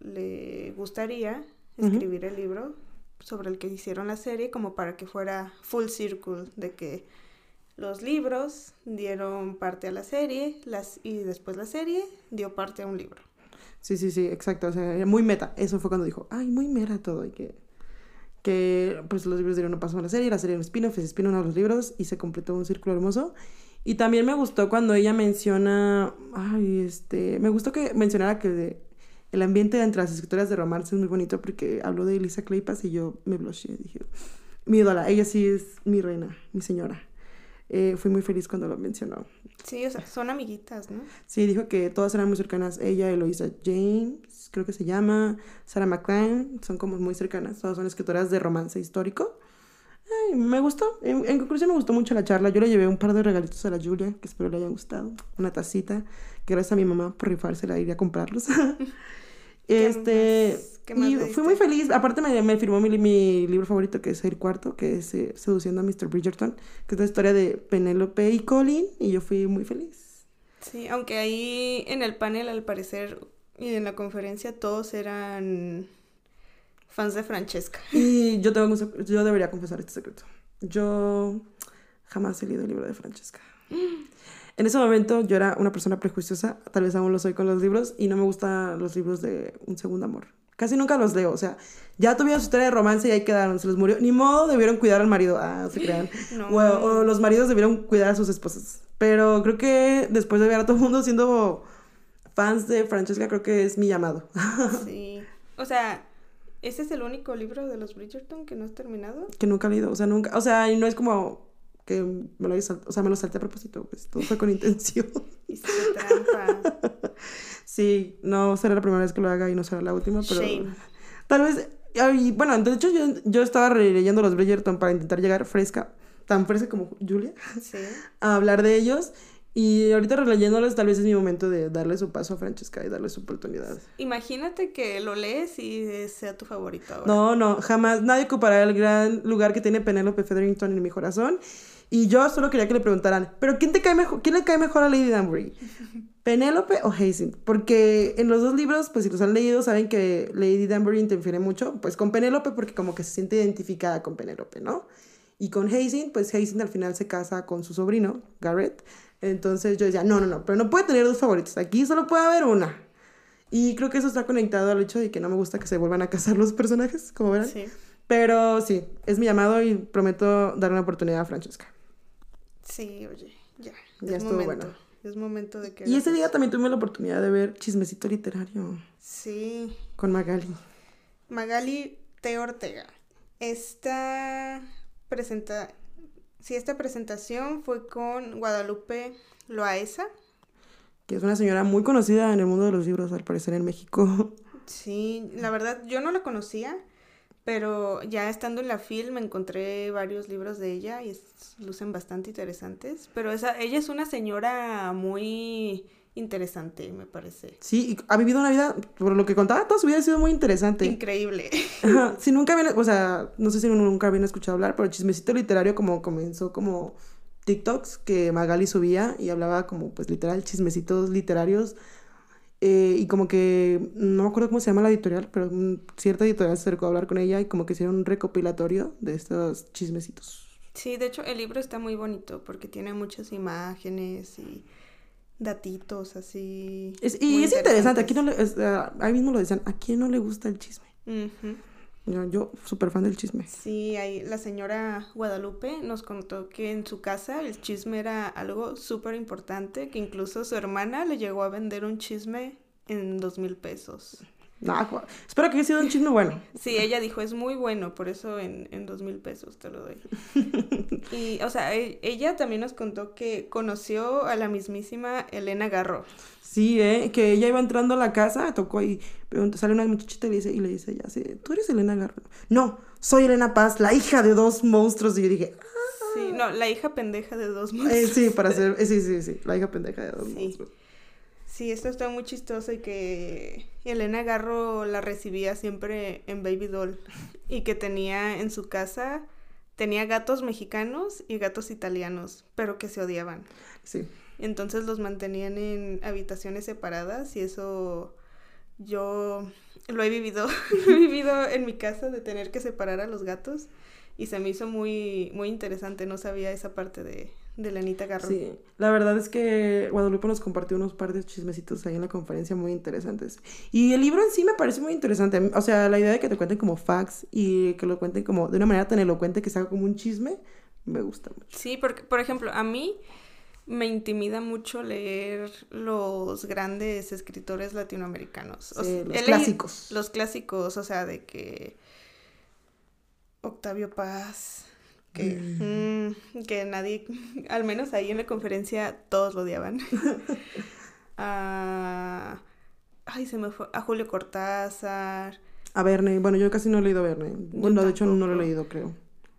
B: le gustaría escribir el libro sobre el que hicieron la serie, como para que fuera full circle, de que los libros dieron parte a la serie las, y después la serie dio parte a un libro.
A: Sí, sí, sí, exacto. O sea, muy meta. Eso fue cuando dijo, ay, muy meta todo. Y que, que pues los libros dieron un paso a la serie, la serie un spin-off, se spin a los libros y se completó un círculo hermoso. Y también me gustó cuando ella menciona, ay, este, me gustó que mencionara que el ambiente entre las escritoras de romance es muy bonito porque habló de Elisa Claypas y yo me blushé, dije, mi ídola, ella sí es mi reina, mi señora. Eh, fui muy feliz cuando lo mencionó.
B: Sí, o sea, son amiguitas, ¿no?
A: Sí, dijo que todas eran muy cercanas. Ella, Eloisa James, creo que se llama, Sarah McLean, son como muy cercanas. Todas son escritoras de romance histórico. Ay, me gustó. En, en conclusión, me gustó mucho la charla. Yo le llevé un par de regalitos a la Julia, que espero le hayan gustado. Una tacita, que gracias a mi mamá por rifársela, iría a comprarlos. [laughs]
B: ¿Qué
A: este.
B: más- qué más
A: y fui muy feliz. Aparte, me, me firmó mi, mi libro favorito, que es El Cuarto, que es eh, Seduciendo a Mr. Bridgerton, que es la historia de Penélope y Colin. Y yo fui muy feliz.
B: Sí, aunque ahí en el panel al parecer y en la conferencia todos eran fans de Francesca.
A: Y yo tengo un yo debería confesar este secreto. Yo jamás he leído el libro de Francesca. [gasps] En ese momento yo era una persona prejuiciosa, tal vez aún lo soy con los libros, y no me gustan los libros de un segundo amor. Casi nunca los leo, o sea, ya tuvieron su historia de romance y ahí quedaron, se les murió. Ni modo, debieron cuidar al marido, ah, se crean. [gasps]
B: No.
A: O, o los maridos debieron cuidar a sus esposas. Pero creo que después de ver a todo el mundo siendo fans de Francesca, creo que es mi llamado.
B: Sí. O sea, ¿ese es el único libro de los Bridgerton que no has terminado?
A: que nunca he leído, o sea, nunca, o sea, y no es como que me lo o sea, me lo salté a propósito, pues todo fue con intención. [laughs]
B: Hiciste trampa.
A: sí, no será la primera vez que lo haga y no será la última, pero
B: Shame.
A: tal vez, bueno, de hecho yo, yo estaba releyendo los Bridgerton para intentar llegar fresca, tan fresca como Julia,
B: Sí.
A: a hablar de ellos. Y ahorita releyéndolos, tal vez es mi momento de darle su paso a Francesca y darle su oportunidad.
B: Imagínate que lo lees y sea tu favorito ahora.
A: No, no, jamás. Nadie ocupará el gran lugar que tiene Penelope Featherington en mi corazón. Y yo solo quería que le preguntaran, ¿pero quién te cae mejor? ¿Quién le cae mejor a Lady Danbury? [laughs] ¿Penélope o Hastings? Porque en los dos libros, pues si los han leído, saben que Lady Danbury interfiere mucho, pues con Penélope, porque como que se siente identificada con Penélope, ¿no? Y con Hastings, pues Hastings al final se casa con su sobrino, Garrett. Entonces yo decía, no, no, no, pero no puede tener dos favoritos. Aquí solo puede haber una. Y creo que eso está conectado al hecho de que no me gusta que se vuelvan a casar [laughs] los personajes, como verán.
B: Sí.
A: Pero sí, es mi llamado y prometo dar una oportunidad a Francesca.
B: Sí, oye, ya.
A: Ya
B: es
A: estuvo
B: momento.
A: bueno.
B: Es momento de que.
A: Y ese día también tuve la oportunidad de ver Chismecito Literario
B: Sí.
A: con Magali.
B: Magali T. Ortega. Esta presenta... Sí, esta presentación fue con Guadalupe Loaesa.
A: Que es una señora muy conocida en el mundo de los libros, al parecer en México. [laughs]
B: Sí, la verdad yo no la conocía, pero ya estando en la film me encontré varios libros de ella y es- lucen bastante interesantes. Pero esa, ella es una señora muy interesante, me parece.
A: Sí, y ha vivido una vida, por lo que contaba, toda su vida ha sido muy interesante.
B: Increíble. [laughs]
A: Ajá, Si nunca habían, o sea, no sé si nunca habían escuchado hablar, pero Chismecito Literario como comenzó como TikToks que Magali subía y hablaba como, pues, literal, chismecitos literarios. eh, y como que, no me acuerdo cómo se llama la editorial, pero cierta editorial se acercó a hablar con ella y como que hicieron un recopilatorio de estos chismecitos.
B: Sí, de hecho el libro está muy bonito porque tiene muchas imágenes y datitos así.
A: Es- y es interesante, aquí no le, es, ah, ahí mismo lo decían, ¿a quién no le gusta el chisme? Yo, yo súper fan del chisme.
B: Sí, ahí la señora Guadalupe nos contó que en su casa el chisme era algo súper importante, que incluso su hermana le llegó a vender un chisme en dos mil pesos.
A: Espero que haya sido un chisme bueno.
B: Sí, ella dijo, es muy bueno, por eso en, en dos mil pesos te lo doy. [laughs] Y, o sea, e- ella también nos contó que conoció a la mismísima Elena Garro.
A: Sí, ¿eh? Que ella iba entrando a la casa, tocó y pregunta, sale una muchachita y le dice, y le dice ya, sí, ¿tú eres Elena Garro? No, soy Elena Paz, la hija de dos monstruos. Y yo dije,
B: Sí, no, la hija pendeja de dos
A: eh,
B: monstruos.
A: sí, para ser, eh, sí, sí, sí, la hija pendeja de dos
B: Sí.
A: monstruos.
B: Sí, esto está muy chistoso y que Elena Garro la recibía siempre en Baby Doll y que tenía en su casa, tenía gatos mexicanos y gatos italianos, pero que se odiaban.
A: Sí.
B: Entonces los mantenían en habitaciones separadas y eso yo lo he vivido, [laughs] lo he vivido en mi casa de tener que separar a los gatos y se me hizo muy, muy interesante, no sabía esa parte de, de Lenita Garro.
A: Sí, la verdad es que Guadalupe nos compartió unos par de chismecitos ahí en la conferencia muy interesantes. Y el libro en sí me parece muy interesante. O sea, la idea de que te cuenten como facts y que lo cuenten como de una manera tan elocuente que se haga como un chisme, me gusta mucho.
B: Sí, porque, por ejemplo, a mí me intimida mucho leer los grandes escritores latinoamericanos. O
A: Sí,
B: sea,
A: los clásicos.
B: Los clásicos, o sea, de que Octavio Paz, que, mm, que nadie, [laughs] al menos ahí en la conferencia, todos lo odiaban. a, [laughs] ay, se me fue, a Julio Cortázar.
A: A Verne, bueno, yo casi no he leído a Verne. Bueno, de hecho no lo he leído, creo.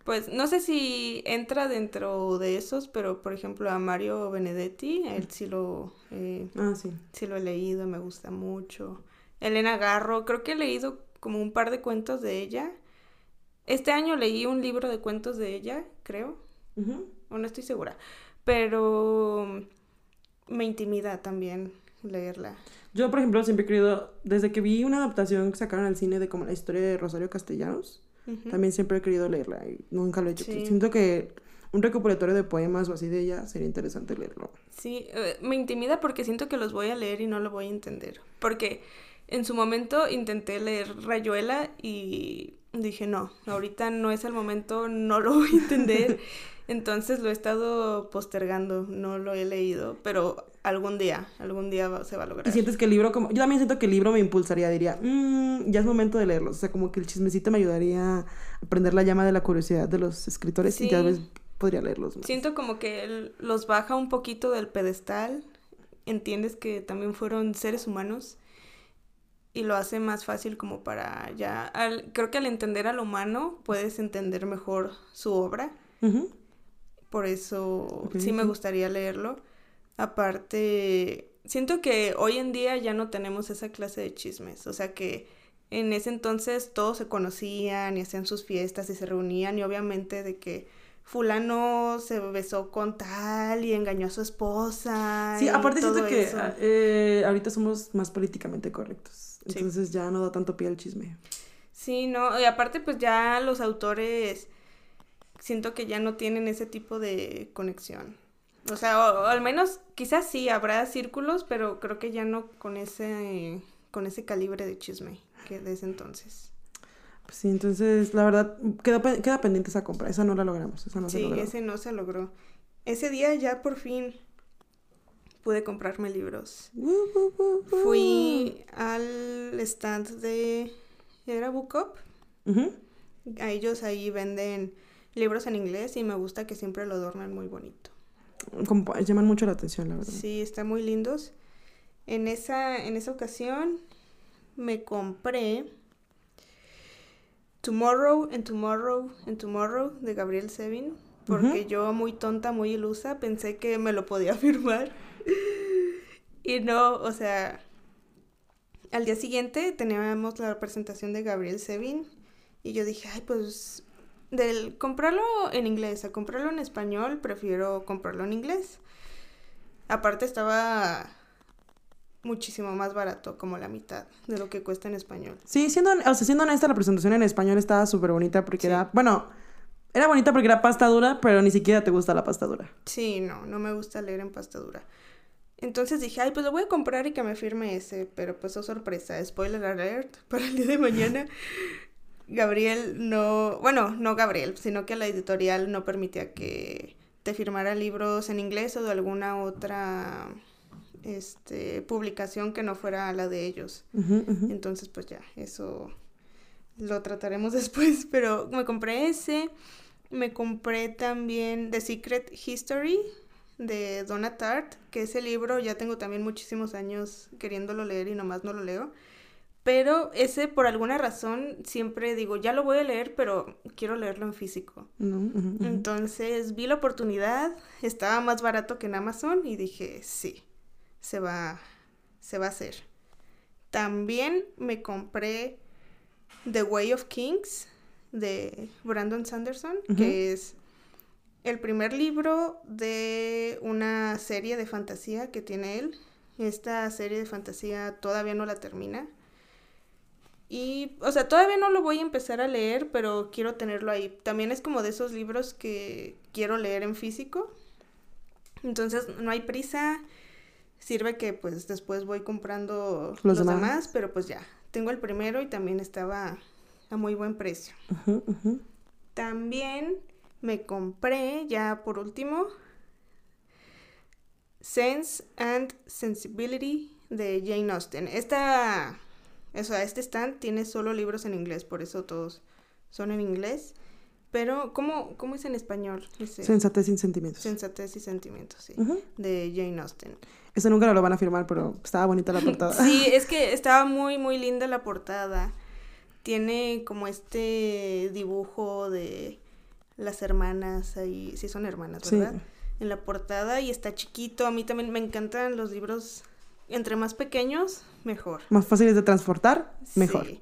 B: Pues no sé si entra dentro de esos, pero por ejemplo a Mario Benedetti, él sí lo, eh,
A: Ah, sí.
B: sí lo he leído, me gusta mucho. Elena Garro, creo que he leído como un par de cuentos de ella. Este año leí un libro de cuentos de ella, creo, o no estoy segura, pero me intimida también leerla.
A: Yo, por ejemplo, siempre he querido, desde que vi una adaptación que sacaron al cine de como la historia de Rosario Castellanos, también siempre he querido leerla y nunca lo he hecho.
B: Sí.
A: Siento que un recopilatorio de poemas o así de ella sería interesante leerlo.
B: Sí, eh, me intimida porque siento que los voy a leer y no lo voy a entender. Porque en su momento intenté leer Rayuela y dije, no, ahorita no es el momento, no lo voy a entender. [laughs] Entonces lo he estado postergando, no lo he leído, pero algún día, algún día va- se va a lograr.
A: Y sientes que el libro, como. Yo también siento que el libro me impulsaría, diría, "Mm, ya es momento de leerlo. O sea, como que el chismecito me ayudaría a prender la llama de la curiosidad de los escritores y tal vez podría leerlos más.
B: Siento como que él los baja un poquito del pedestal, entiendes que también fueron seres humanos y lo hace más fácil como para ya, al- creo que al entender al humano puedes entender mejor su obra, por eso sí me gustaría leerlo. Aparte, siento que hoy en día ya no tenemos esa clase de chismes, o sea que en ese entonces todos se conocían y hacían sus fiestas y se reunían y obviamente de que fulano se besó con tal y engañó a su esposa.
A: Sí, aparte siento que ah, eh, ahorita somos más políticamente correctos.
B: Sí.
A: Entonces ya no da tanto pie al chisme.
B: Sí, no, y aparte pues ya los autores siento que ya no tienen ese tipo de conexión. O sea, o, o al menos quizás sí habrá círculos, pero creo que ya no con ese con ese calibre de chisme que de ese entonces.
A: Pues sí, entonces la verdad queda, queda pendiente esa compra. Esa no la logramos. Esa no se
B: Sí,
A: logró.
B: ese no se logró. Ese día ya por fin pude comprarme libros.
A: Uh, uh, uh, uh.
B: Fui al stand de ¿era Book Up?
A: Ujú.
B: A ellos ahí venden libros en inglés y me gusta que siempre lo adornan muy bonito.
A: Como- llaman mucho la atención, la verdad.
B: Sí, están muy lindos. En esa, en esa ocasión me compré Tomorrow and Tomorrow and Tomorrow de Gabriel Sevin. Porque yo, muy tonta, muy ilusa, pensé que me lo podía [laughs] firmar. [laughs] y no, o sea, al día siguiente teníamos la presentación de Gabriel Sevin. Y yo dije, ay, pues, del comprarlo en inglés a comprarlo en español, prefiero comprarlo en inglés. Aparte estaba muchísimo más barato, como la mitad de lo que cuesta en español.
A: Sí, siendo, o sea, siendo honesta, la presentación en español estaba súper bonita porque
B: Sí.
A: era, bueno, era bonita porque era pasta dura, pero ni siquiera te gusta la pasta dura.
B: Sí, no, no me gusta leer en pasta dura. Entonces dije, ay, pues lo voy a comprar y que me firme ese, pero pues oh sorpresa, spoiler alert, [laughs] para el día de mañana Gabriel no, bueno, no Gabriel, sino que la editorial no permitía que te firmara libros en inglés o de alguna otra este, publicación que no fuera la de ellos. Entonces, pues ya, eso lo trataremos [laughs] después, pero me compré ese, me compré también The Secret History de Donna Tartt, que ese libro ya tengo también muchísimos años queriéndolo leer y nomás no lo leo. Pero ese, por alguna razón, siempre digo, ya lo voy a leer, pero quiero leerlo en físico. Entonces vi la oportunidad, estaba más barato que en Amazon y dije, sí, se va, se va a hacer. También me compré The Way of Kings de Brandon Sanderson, que es el primer libro de una serie de fantasía que tiene él. Esta serie de fantasía todavía no la termina. Y, o sea, todavía no lo voy a empezar a leer, pero quiero tenerlo ahí. También es como de esos libros que quiero leer en físico. Entonces, no hay prisa. Sirve que pues después voy comprando los, demás. pero pues ya, tengo el primero y también estaba a muy buen precio. También me compré, ya por último, Sense and Sensibility de Jane Austen. Esta, o este stand tiene solo libros en inglés, por eso todos son en inglés. Pero, ¿cómo, cómo es en español?
A: Sensatez y sentimientos.
B: Sensatez y sentimientos, sí. De Jane Austen.
A: Eso nunca lo van a firmar, pero estaba bonita la [laughs] portada.
B: sí, es que estaba muy, muy linda la portada. Tiene como este dibujo de las hermanas ahí, sí son hermanas, ¿verdad? En la portada y está chiquito. A mí también me encantan los libros, entre más pequeños, mejor.
A: Más fáciles de transportar, mejor. Sí.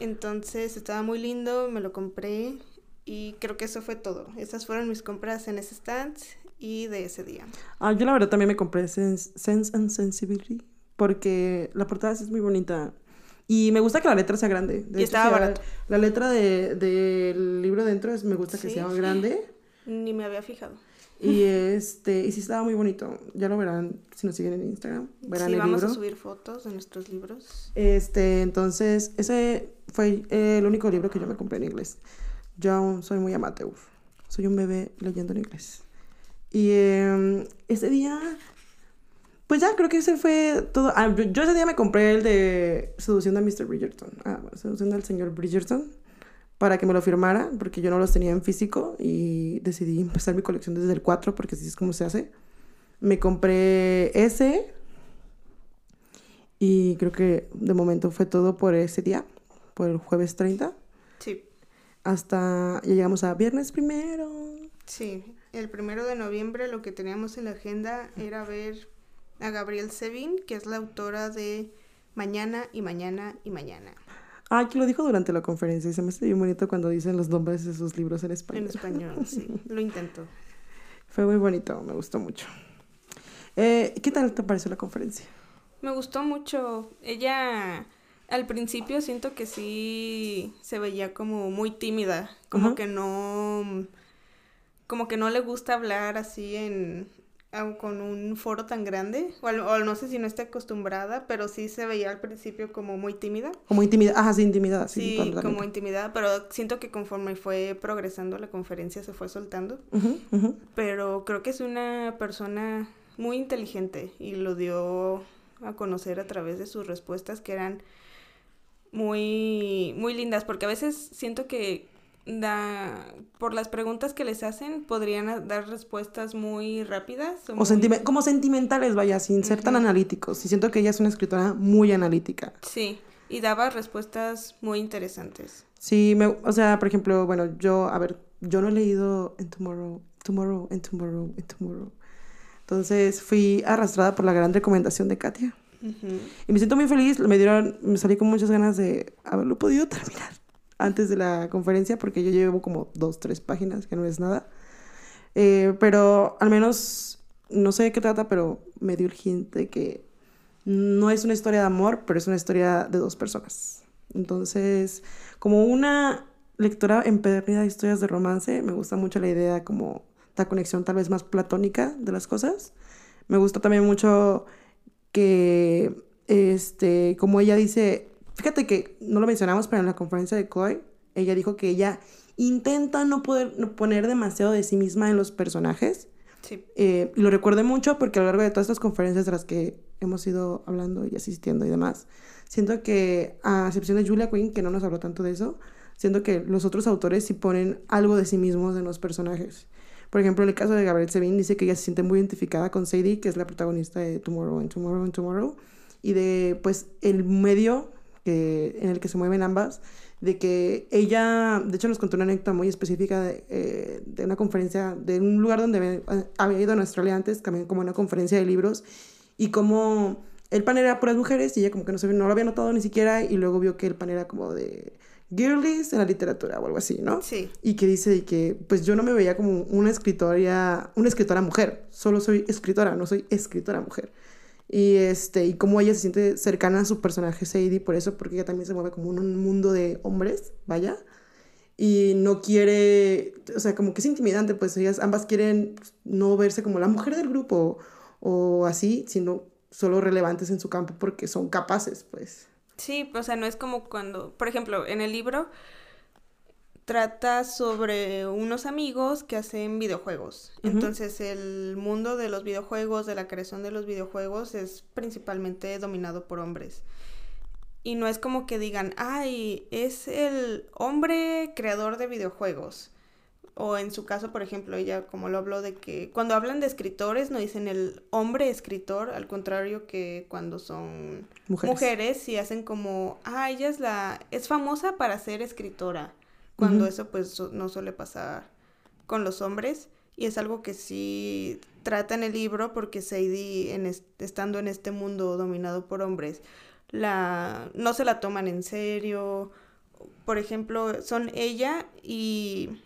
B: Entonces estaba muy lindo, me lo compré y creo que eso fue todo. Esas fueron mis compras en ese stand y de ese día.
A: Ah, yo la verdad también me compré Sense, and Sensibility porque la portada es muy bonita. Y me gusta que la letra sea grande. y estaba. La, letra del de, libro dentro es, me gusta que sea grande.
B: Ni me había fijado.
A: Y este, y sí estaba muy bonito. Ya lo verán si nos siguen en Instagram. Verán
B: sí, vamos a subir fotos de nuestros libros.
A: Este, entonces, ese fue el único libro que yo me compré en inglés. Yo aún soy muy amateur. Soy un bebé leyendo en inglés. Y em, ese día, pues ya creo que ese fue todo. Ah, yo, ese día me compré el de Seducción de Mr. Bridgerton. Ah, Seducción del señor Bridgerton. Para que me lo firmara, porque yo no los tenía en físico. Y decidí empezar mi colección desde el 4, porque así es como se hace. Me compré ese. Y creo que de momento fue todo por ese día, por el jueves 30. Sí. Hasta ya llegamos a viernes primero.
B: Sí, el primero de noviembre lo que teníamos en la agenda era ver a Gabriel Sevin, que es la autora de Mañana y Mañana y Mañana.
A: Ah, que lo dijo durante la conferencia y se me hace bien bonito cuando dicen los nombres de sus libros en español.
B: En español, sí, lo intento. [laughs]
A: Fue muy bonito, me gustó mucho. Eh, ¿Qué tal te pareció la conferencia?
B: Me gustó mucho. Ella al principio siento que sí se veía como muy tímida, como que no como que no le gusta hablar así en con un foro tan grande, o, no sé si no está acostumbrada, pero sí se veía al principio como muy tímida.
A: Como intimidada, ajá, sí, intimidada.
B: Sí, sí como intimidada, pero siento que conforme fue progresando la conferencia se fue soltando. Pero creo que es una persona muy inteligente y lo dio a conocer a través de sus respuestas que eran muy, muy lindas, porque a veces siento que da, por las preguntas que les hacen, podrían dar respuestas muy rápidas.
A: O, como sentimentales, vaya, sin ser tan analíticos. Y siento que ella es una escritora muy analítica.
B: Sí, y daba respuestas muy interesantes.
A: Sí, me, o sea, por ejemplo, bueno, yo, a ver, yo no he leído en Tomorrow, Tomorrow, en Tomorrow, en Tomorrow. Entonces fui arrastrada por la gran recomendación de Katia. Y me siento muy feliz, me dieron, me salí con muchas ganas de haberlo podido [laughs] terminar antes de la conferencia porque yo llevo como dos, tres páginas, que no es nada. Eh, pero al menos, no sé de qué trata, pero me dio el hint de que no es una historia de amor, pero es una historia de dos personas. Entonces, como una lectora empedernida de historias de romance, me gusta mucho la idea como la conexión tal vez más platónica de las cosas. Me gusta también mucho que, este, como ella dice, Fíjate que no lo mencionamos, pero en la conferencia de Chloe, ella dijo que ella intenta no poder no poner demasiado de sí misma en los personajes.
B: Sí.
A: Eh, lo recuerdo mucho porque a lo largo de todas estas conferencias de las que hemos ido hablando y asistiendo y demás, siento que, a excepción de Julia Quinn, que no nos habló tanto de eso, siento que los otros autores sí ponen algo de sí mismos en los personajes. Por ejemplo, en el caso de Gabrielle Sevin, dice que ella se siente muy identificada con Sadie, que es la protagonista de Tomorrow and Tomorrow and Tomorrow, y de, pues, el medio que, en el que se mueven ambas, de que ella, de hecho nos contó una anécdota muy específica de, eh, de una conferencia, de un lugar donde había, ido en Australia antes, también como una conferencia de libros, y como el pan era puras mujeres y ella como que no, se, no lo había notado ni siquiera y luego vio que el pan era como de girlies en la literatura o algo así, ¿no?
B: Sí.
A: Y que dice que pues yo no me veía como una escritora, una escritora mujer, solo soy escritora, no soy escritora mujer. Y este, y como ella se siente cercana a su personaje Sadie por eso, porque ella también se mueve como en un mundo de hombres, vaya. Y no quiere, o sea, como que es intimidante, pues ellas ambas quieren no verse como la mujer del grupo o así, sino solo relevantes en su campo porque son capaces, pues.
B: Sí, o sea, no es como cuando, por ejemplo, en el libro trata sobre unos amigos que hacen videojuegos. Entonces, el mundo de los videojuegos, de la creación de los videojuegos, es principalmente dominado por hombres. Y no es como que digan, ay, es el hombre creador de videojuegos. O en su caso, por ejemplo, ella como lo habló de que cuando hablan de escritores no dicen el hombre escritor, al contrario que cuando son
A: Mujeres.
B: mujeres, sí hacen como, ah, ella es la es famosa para ser escritora, cuando eso pues no suele pasar con los hombres y es algo que sí trata en el libro porque Sadie en es- estando en este mundo dominado por hombres la no se la toman en serio. Por ejemplo, son ella y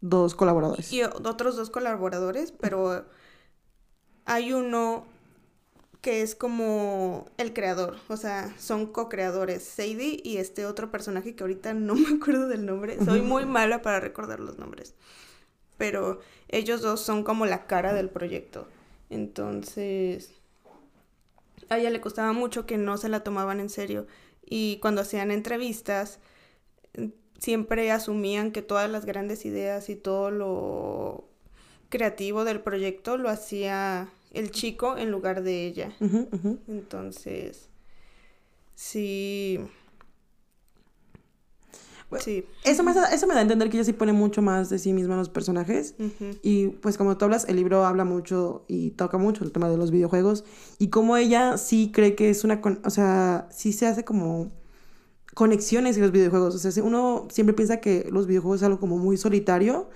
A: Dos colaboradores.
B: y otros dos colaboradores, pero hay uno que es como el creador, o sea, son co-creadores, Sadie y este otro personaje que ahorita [laughs] no me acuerdo del nombre, soy muy mala para recordar los nombres, pero ellos dos son como la cara del proyecto, entonces a ella le costaba mucho que no se la tomaban en serio y cuando hacían entrevistas siempre asumían que todas las grandes ideas y todo lo creativo del proyecto lo hacía el chico en lugar de ella. Entonces, sí.
A: Bueno,
B: Sí.
A: Eso, me, eso me da a entender que ella sí pone mucho más de sí misma en los personajes. Y pues como tú hablas, el libro habla mucho y toca mucho el tema de los videojuegos. Y como ella sí cree que es una... con- O sea, sí se hace como conexiones en los videojuegos. O sea, si uno siempre piensa que los videojuegos es algo como muy solitario.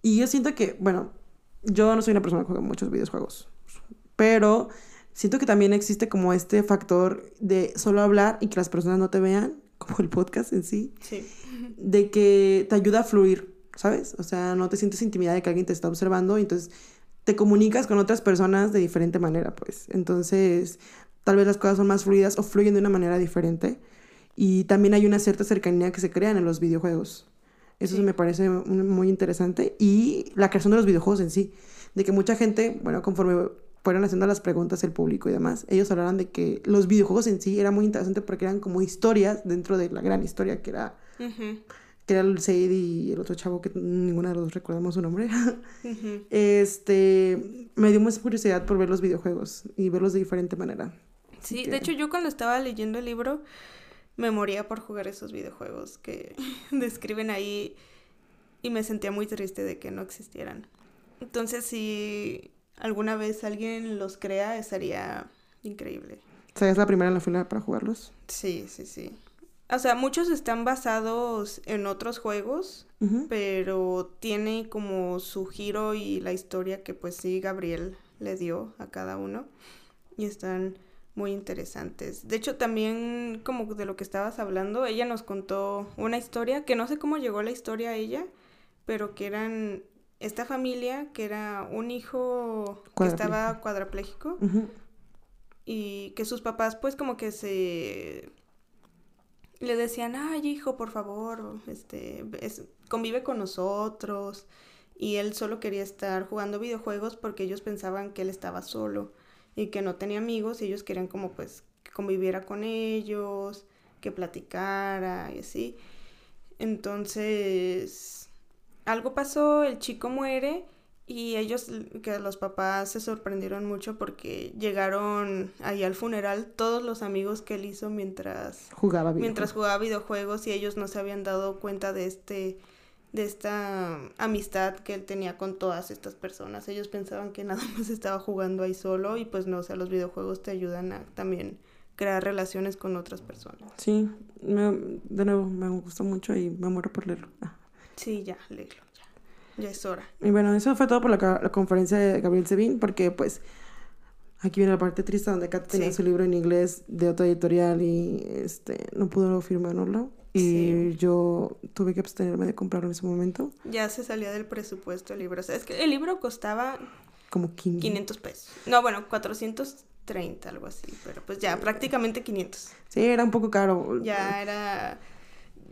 A: Y yo siento que, bueno, yo no soy una persona que juega muchos videojuegos. Pero siento que también existe como este factor de solo hablar y que las personas no te vean, [laughs] como el podcast en sí
B: Sí.
A: de que te ayuda a fluir, ¿sabes? O sea, no te sientes intimidada de que alguien te está observando y entonces te comunicas con otras personas de diferente manera, pues. Entonces, tal vez las cosas son más fluidas o fluyen de una manera diferente. Y también hay una cierta cercanía que se crean en los videojuegos. Eso
B: Sí.
A: me parece muy interesante. Y la creación de los videojuegos en sí. De que mucha gente, bueno, conforme fueron haciendo las preguntas el público y demás, ellos hablaron de que los videojuegos en sí era muy interesante porque eran como historias dentro de la gran historia que era
B: Ujú.
A: que era el Said y el otro chavo que ninguna de los dos recordamos su nombre. [laughs]
B: Ujú.
A: este, me dio mucha curiosidad por ver los videojuegos y verlos de diferente manera.
B: Sí,
A: que-
B: de hecho yo cuando estaba leyendo el libro me moría por jugar esos videojuegos que [laughs] describen ahí y me sentía muy triste de que no existieran. Entonces si alguna vez alguien los crea estaría increíble.
A: Es la primera en la fila para jugarlos.
B: Sí, sí, sí. O sea, muchos están basados en otros juegos, pero tiene como su giro y la historia que pues sí Gabriel le dio a cada uno y están muy interesantes. De hecho, también como de lo que estabas hablando, ella nos contó una historia que no sé cómo llegó la historia a ella, pero que eran esta familia que era un hijo que estaba cuadrapléjico y que sus papás pues como que se le decían, ay hijo, por favor, este, es- convive con nosotros. Y él solo quería estar jugando videojuegos porque ellos pensaban que él estaba solo y que no tenía amigos y ellos querían como pues que conviviera con ellos, que platicara y así. Entonces, algo pasó, el chico muere y ellos, que los papás se sorprendieron mucho porque llegaron ahí al funeral todos los amigos que él hizo mientras
A: jugaba videojuegos.
B: mientras jugaba videojuegos y ellos no se habían dado cuenta de este de esta amistad que él tenía con todas estas personas. Ellos pensaban que nada [laughs] más estaba jugando ahí solo y pues no, o sea, los videojuegos te ayudan a también crear relaciones con otras personas.
A: Sí, de nuevo, me gustó mucho y me muero por leerlo. Ah.
B: Sí, ya, léelo. Ya es hora.
A: Y bueno, eso fue todo por la, conferencia de Gabriel Sevin, porque pues aquí viene la parte triste donde Kat tenía su libro en inglés de otra editorial y este no pudo firmarlo. Y yo tuve que abstenerme de comprarlo en ese momento.
B: Ya se salía del presupuesto el libro. O sea, es que el libro costaba...
A: Como
B: 500 pesos. No, bueno, 430, algo así. Pero pues ya, prácticamente 500.
A: Sí, era un poco caro.
B: Ya era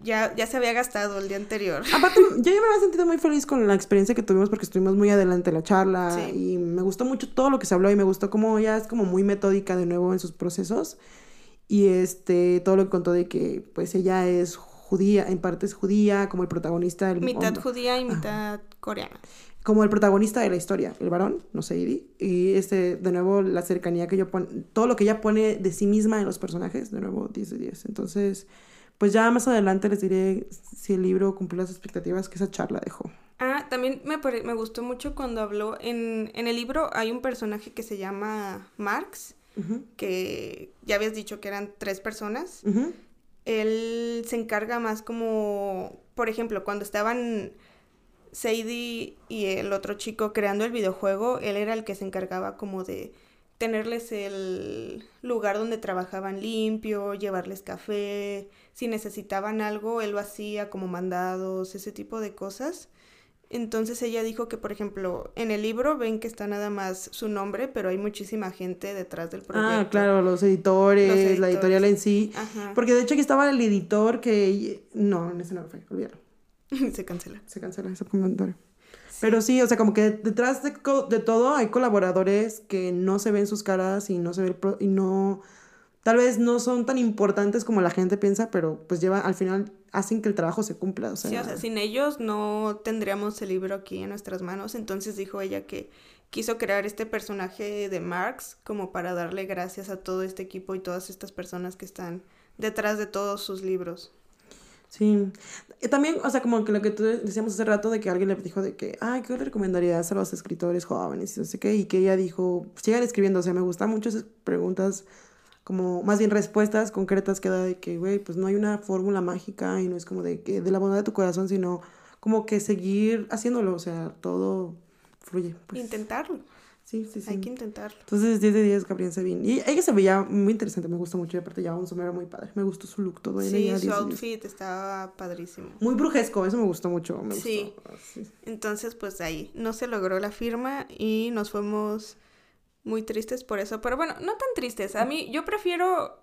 B: ya, ya se había gastado el día anterior. [laughs]
A: Aparte, yo ya me había sentido muy feliz con la experiencia que tuvimos porque estuvimos muy adelante en la charla y me gustó mucho todo lo que se habló y me gustó como ella es como muy metódica de nuevo en sus procesos y este todo lo que contó de que pues ella es judía, en parte es judía, como el protagonista del
B: mitad judía y mitad coreana.
A: Como el protagonista de la historia, el varón, no sé, Y este, de nuevo, la cercanía que yo pone, todo lo que ella pone de sí misma en los personajes, de nuevo, 10 de 10. Entonces, pues ya más adelante les diré si el libro cumplió las expectativas que esa charla dejó.
B: Ah, también me, me gustó mucho cuando habló, en, en, el libro hay un personaje que se llama Marx, que ya habías dicho que eran tres personas. Él se encarga más como, por ejemplo, cuando estaban Sadie y el otro chico creando el videojuego, él era el que se encargaba como de tenerles el lugar donde trabajaban limpio, llevarles café, si necesitaban algo, él lo hacía como mandados, ese tipo de cosas. Entonces ella dijo que, por ejemplo, en el libro ven que está nada más su nombre, pero hay muchísima gente detrás del proyecto.
A: Ah, claro, los editores, la editorial en sí. Porque de hecho aquí estaba el editor que... No, en ese no fue, olvídalo. [laughs]
B: Se cancela.
A: Se cancela ese comentario. Pero sí, o sea, como que detrás de, de, todo hay colaboradores que no se ven sus caras y no se ve el y no tal vez no son tan importantes como la gente piensa, pero pues lleva al final hacen que el trabajo se cumpla, o sea.
B: Sí, o sea, sin ellos no tendríamos el libro aquí en nuestras manos, entonces dijo ella que quiso crear este personaje de Marx como para darle gracias a todo este equipo y todas estas personas que están detrás de todos sus libros.
A: Sí. También, o sea, como que lo que tú decíamos hace rato de que alguien le dijo de que, ay, ¿qué le recomendarías a los escritores jóvenes? Y no sé qué, y que ella dijo, sigan escribiendo, o sea, me gustan mucho esas preguntas, como más bien respuestas concretas que da de que, güey, pues no hay una fórmula mágica y no es como de que de la bondad de tu corazón, sino como que seguir haciéndolo, o sea, todo fluye.
B: Pues. Intentarlo.
A: Sí, sí, sí.
B: Hay que intentarlo.
A: Entonces, 10 de 10, Gabriel Sabine. Y ella se veía muy interesante, me gustó mucho. Y aparte, llevaba un sombrero muy padre. Me gustó su look, todo.
B: Sí, su outfit estaba padrísimo.
A: Muy brujesco, eso me gustó mucho. Me sí.
B: Gustó. sí. Entonces, pues ahí no se logró la firma y nos fuimos muy tristes por eso. Pero bueno, no tan tristes. A mí, yo prefiero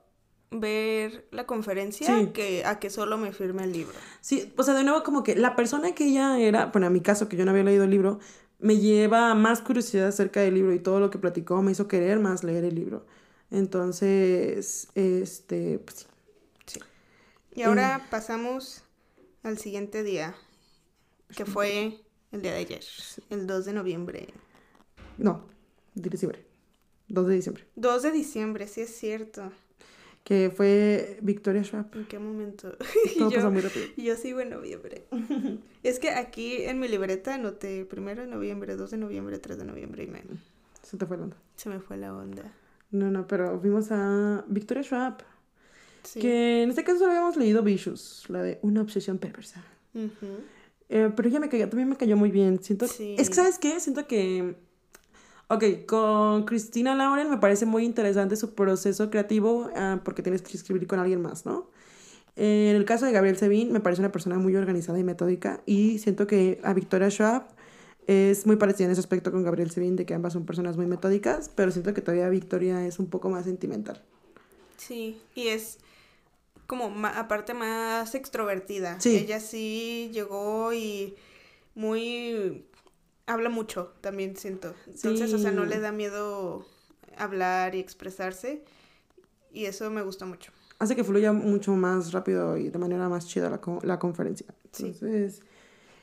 B: ver la conferencia que a que solo me firme el libro.
A: Sí, o sea, de nuevo como que la persona que ella era, bueno, en mi caso que yo no había leído el libro, me lleva más curiosidad acerca del libro y todo lo que platicó me hizo querer más leer el libro. Entonces, este, pues
B: sí. Y ahora eh. pasamos al siguiente día, que fue el día de ayer, el 2 de noviembre.
A: No, de diciembre. 2 de diciembre.
B: 2 de diciembre, sí es cierto
A: que fue Victoria Schwab.
B: ¿En qué momento? [laughs]
A: Todo yo, muy rápido.
B: Yo sigo en noviembre. es que aquí en mi libreta anoté primero de noviembre, 2 de noviembre, 3 de noviembre y me...
A: Se te fue la onda.
B: Se me fue la onda.
A: No, no, pero fuimos a Victoria Schwab. Sí. Que en este caso solo habíamos leído Vicious, la de Una obsesión perversa. eh, pero ella me cayó, también me cayó muy bien. Siento, sí. Es que, ¿sabes qué? Siento que Ok, con Cristina Lauren me parece muy interesante su proceso creativo ah, porque tienes que escribir con alguien más, ¿no? en el caso de Gabriel Sevin, me parece una persona muy organizada y metódica y siento que a Victoria Schwab es muy parecida en ese aspecto con Gabriel Sevin, de que ambas son personas muy metódicas, pero siento que todavía Victoria es un poco más sentimental.
B: Sí, y es como aparte más extrovertida. Sí. Ella sí llegó y muy habla mucho, también siento. Entonces, o sea, no le da miedo hablar y expresarse. Y eso me gusta mucho.
A: hace que fluya mucho más rápido y de manera más chida la, la conferencia. Entonces,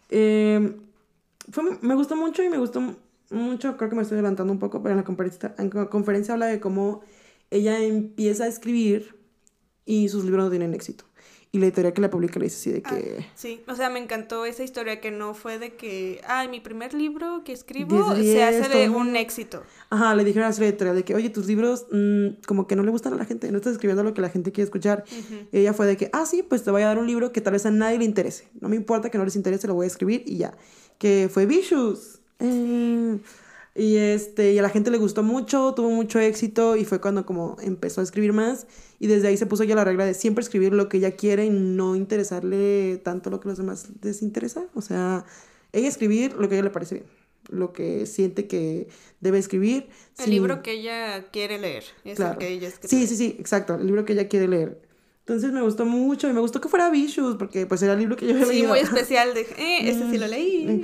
A: eh, fue- me gustó mucho y me gustó mucho, creo que me estoy adelantando un poco, pero en la conferencia, en la conferencia habla de cómo ella empieza a escribir y sus libros no tienen éxito. Y la editorial que la publica le dice así de que...
B: Sí, o sea, me encantó esa historia que no fue de que, ay, mi primer libro que escribo
A: 10 de
B: se
A: 10,
B: hace de un éxito.
A: Ajá, le dijeron a su editorial de que, oye, tus libros mm, como que no le gustan a la gente, no estás escribiendo lo que la gente quiere escuchar. Y ella fue de que, ah, sí, pues te voy a dar un libro que tal vez a nadie le interese. No me importa que no les interese, lo voy a escribir y ya. Que fue Vicious. Eh, y, este, y a la gente le gustó mucho, tuvo mucho éxito y fue cuando como empezó a escribir más. Y desde ahí se puso ya la regla de siempre escribir lo que ella quiere y no interesarle tanto lo que los demás les interesa. O sea, ella escribir lo que a ella le parece bien, lo que siente que debe escribir.
B: El
A: sin-
B: libro que ella quiere leer es el
A: Claro.
B: que ella escribe.
A: Sí, sí, sí, exacto, el libro que ella quiere leer. Entonces me gustó mucho y me gustó que fuera Vicious porque pues era el libro que yo había
B: Sí,
A: leído.
B: muy especial. De, eh, ese sí lo leí.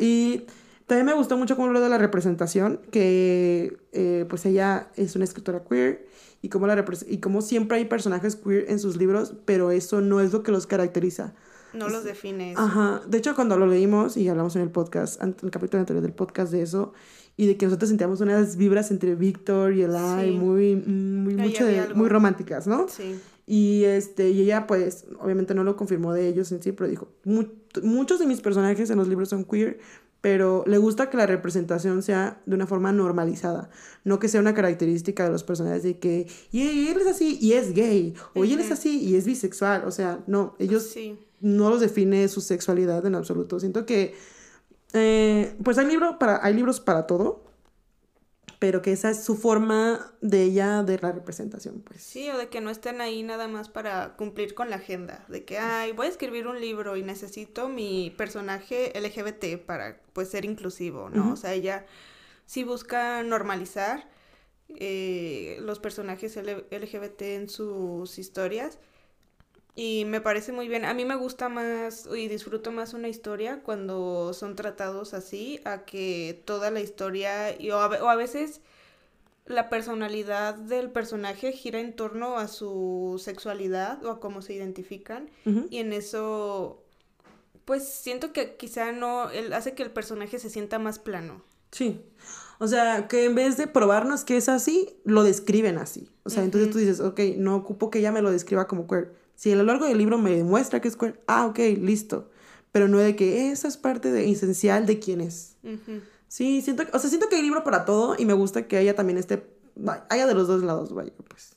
A: Y también me gustó mucho cómo habló de la representación, que eh, pues ella es una escritora queer y cómo, la y cómo siempre hay personajes queer en sus libros, pero eso no es lo que los caracteriza.
B: No los define eso.
A: Ajá, de hecho cuando lo leímos y hablamos en el podcast, en el capítulo anterior del podcast de eso, y de que nosotros sentíamos unas vibras entre Víctor y Eli
B: Sí.
A: muy, muy,
B: Ahí
A: mucho de- muy románticas, ¿no?
B: Sí.
A: Y, este, y ella, pues, obviamente no lo confirmó de ellos en sí, pero dijo, "Mu- muchos de mis personajes en los libros son queer, pero le gusta que la representación sea de una forma normalizada, no que sea una característica de los personajes de que, y él es así y es gay, o y él es así y es bisexual, o sea, no, ellos
B: Sí.
A: no los define su sexualidad en absoluto. Siento que, eh, pues hay, libro para, hay libros para todo, pero que esa es su forma de ella de la representación, pues.
B: Sí, o de que no estén ahí nada más para cumplir con la agenda. De que, ay, voy a escribir un libro y necesito mi personaje LGBT para, pues, ser inclusivo, ¿no? O sea, ella sí busca normalizar eh, los personajes LGBT en sus historias. Y me parece muy bien. A mí me gusta más y disfruto más una historia cuando son tratados así, a que toda la historia, y, o, a, ve- o a veces la personalidad del personaje gira en torno a su sexualidad o a cómo se identifican. Y en eso, pues siento que quizá no, él hace que el personaje se sienta más plano.
A: Sí. O sea, que en vez de probarnos que es así, lo describen así. O sea, entonces tú dices, ok, no ocupo que ella me lo describa como queer. Si a lo largo del libro me demuestra que es queer, ah, ok, listo. Pero no de que eso es parte de esencial de quién es.
B: Ujú.
A: Sí, siento, que- o sea, siento que hay libro para todo y me gusta que ella también vaya, haya de los dos lados, vaya, pues.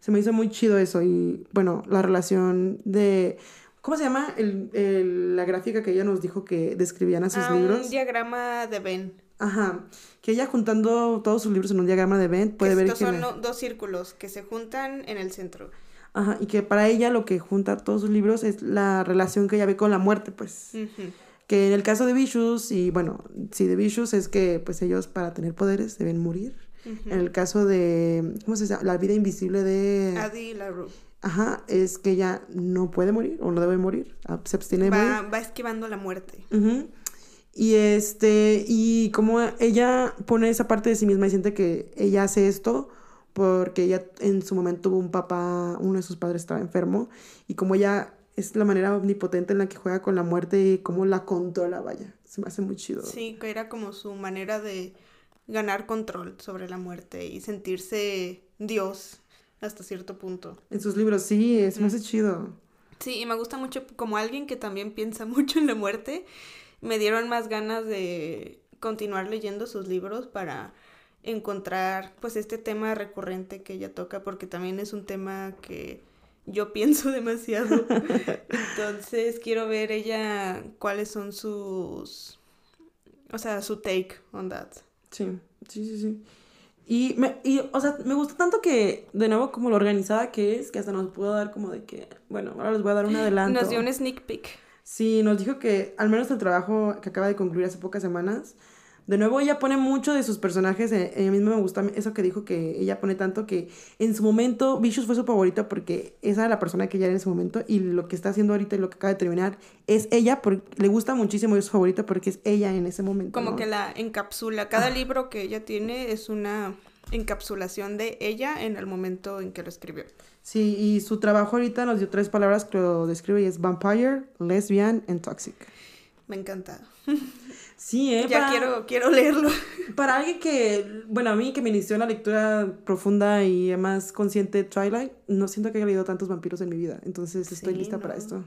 A: Se me hizo muy chido eso y, bueno, la relación de, ¿cómo se llama? El, el- la gráfica que ella nos dijo que describían a sus
B: Ah,
A: libros.
B: un diagrama de Venn.
A: Ajá, que ella juntando todos sus libros en un diagrama de Venn puede ver
B: Estos son dos círculos que se juntan en el centro.
A: Ajá, y que para ella lo que junta todos sus libros es la relación que ella ve con la muerte, pues. Que en el caso de Vicious, y bueno, sí, de Vicious es que pues ellos para tener poderes deben morir. En el caso de, ¿cómo se llama? La vida invisible de...
B: Adi LaRue.
A: Ajá, es que ella no puede morir o no debe morir, ah, se abstiene de morir.
B: Va, va esquivando la muerte.
A: Ujú. Y este, y como ella pone esa parte de sí misma y siente que ella hace esto porque ella en su momento tuvo un papá, uno de sus padres estaba enfermo, y como ella es la manera omnipotente en la que juega con la muerte y cómo la controla, vaya, se me hace muy chido.
B: Sí, que era como su manera de ganar control sobre la muerte y sentirse Dios hasta cierto punto.
A: En sus libros, sí, se me hace chido.
B: Sí, y me gusta mucho como alguien que también piensa [laughs] mucho en la muerte. Me dieron más ganas de continuar leyendo sus libros para encontrar pues este tema recurrente que ella toca porque también es un tema que yo [laughs] pienso demasiado. [laughs] Entonces quiero ver ella cuáles son sus o sea, su take on that.
A: Sí, sí, sí, sí. Y, me, y, o sea, me gusta tanto que, de nuevo, como lo organizada que es, que hasta nos pudo dar como de que, bueno, ahora les voy a dar un adelanto.
B: Nos dio un sneak peek.
A: Sí, nos dijo que al menos el trabajo que acaba de concluir hace pocas semanas, de nuevo ella pone mucho de sus personajes, eh, a mí mismo me gusta eso que dijo que ella pone tanto que en su momento Vicious fue su favorita porque esa era la persona que ella era en su momento y lo que está haciendo ahorita y lo que acaba de terminar es ella, porque le gusta muchísimo y es su favorita porque es ella en ese momento.
B: Como
A: ¿no?
B: que la encapsula. Cada libro que ella tiene es una encapsulación de ella en el momento en que lo escribió.
A: Sí, y su trabajo ahorita nos dio tres palabras que lo describe y es vampire, lesbian and toxic.
B: Me encanta. [laughs]
A: Sí, ¿eh?
B: Ya quiero, quiero leerlo. [laughs]
A: Para alguien que, bueno, a mí que me inició en la lectura profunda y más consciente de Twilight, no siento que haya leído tantos vampiros en mi vida. Entonces estoy
B: Sí,
A: lista para esto.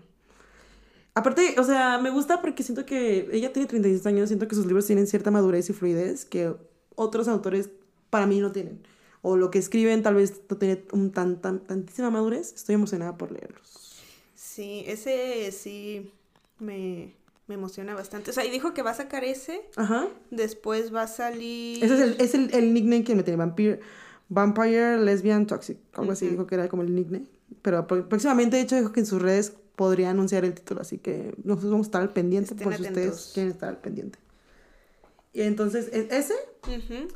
A: Aparte, o sea, me gusta porque siento que ella tiene 36 años, siento que sus libros tienen cierta madurez y fluidez que otros autores para mí no tienen. O lo que escriben tal vez no tiene un tan, tan, tantísima madurez. Estoy emocionada por leerlos.
B: Sí, ese sí me, me emociona bastante. O sea, y dijo que va a sacar ese,
A: Ajá.
B: después va a salir...
A: Ese es el, es el, el nickname que me tiene, Vampire, Vampire, Lesbian, Toxic. Algo así dijo que era como el nickname. Pero próximamente, de hecho, dijo que en sus redes podría anunciar el título. Así que nosotros vamos a estar al pendiente
B: Estén
A: por si ustedes quieren estar al pendiente. Y entonces, e- ese.
B: Ujú.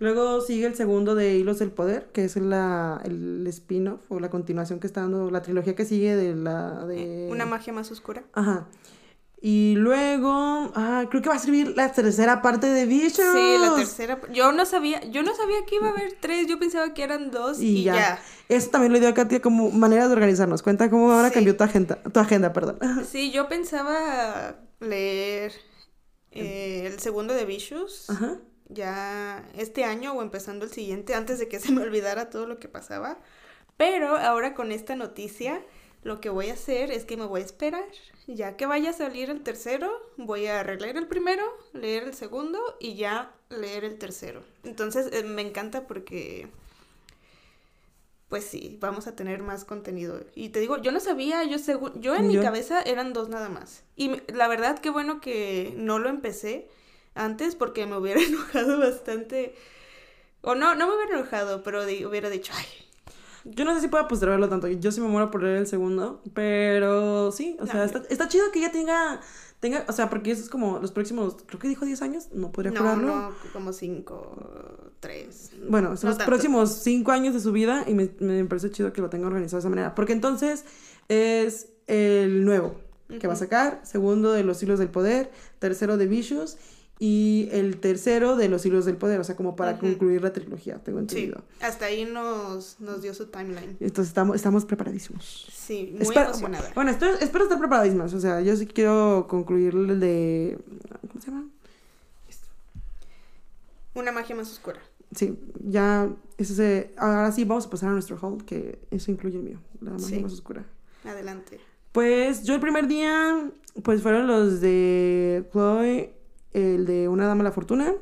A: Luego sigue el segundo de Hilos del Poder, que es la, el spin-off o la continuación que está dando la trilogía que sigue de la de...
B: Una magia más oscura.
A: Ajá. Y luego, ah, creo que va a servir la tercera parte de Vicious.
B: Sí, la tercera. Yo no sabía, yo no sabía que iba a haber tres, yo pensaba que eran dos y,
A: Y, ya.
B: ya.
A: Eso también lo dio a Katia como manera de organizarnos. Cuenta cómo ahora
B: Sí.
A: cambió tu agenda, tu agenda, perdón. [laughs]
B: Sí, yo pensaba leer eh, el segundo de Vicious
A: Ajá.
B: ya este año o empezando el siguiente antes de que se me olvidara todo lo que pasaba. Pero ahora con esta noticia, lo que voy a hacer es que me voy a esperar. Ya que vaya a salir el tercero, voy a releer el primero, leer el segundo y ya leer el tercero. Entonces eh, me encanta porque, pues sí, vamos a tener más contenido. Y te digo, yo no sabía, yo según, yo en mi cabeza eran dos nada más. Y la verdad qué bueno que no lo empecé antes porque me hubiera [laughs] enojado bastante. O no, no me hubiera enojado, pero hubiera dicho, ay,
A: Yo no sé si pueda postergarlo tanto. Yo sí me muero por leer el segundo. Pero sí, o
B: No,
A: sea,
B: yo-
A: está, está chido que ella tenga, tenga. O sea, porque eso es como los próximos. Creo que dijo 10 años. No podría
B: no,
A: jurarlo.
B: no, como cinco, tres.
A: Bueno, son
B: No
A: los
B: tanto.
A: próximos cinco años de su vida y me, me parece chido que lo tenga organizado de esa manera. Porque entonces es el nuevo que va a sacar, segundo de los hilos del poder, tercero de Vicious y el tercero de los hilos del poder, o sea, como para concluir la trilogía, tengo
B: Sí,
A: entendido.
B: hasta ahí nos, nos dio su timeline.
A: Entonces estamos, estamos preparadísimos.
B: Sí, muy emocionada.
A: Bueno, espero, espero estar preparadísimos, o sea, yo sí quiero concluir el de... ¿Cómo se llama?
B: Una magia más oscura.
A: Sí, ya, ese se- ahora sí vamos a pasar a nuestro haul, que eso incluye el mío, la magia
B: Sí.
A: más oscura.
B: Adelante.
A: Pues yo el primer día, pues fueron los de Chloe, el de Una Dama a la Fortuna,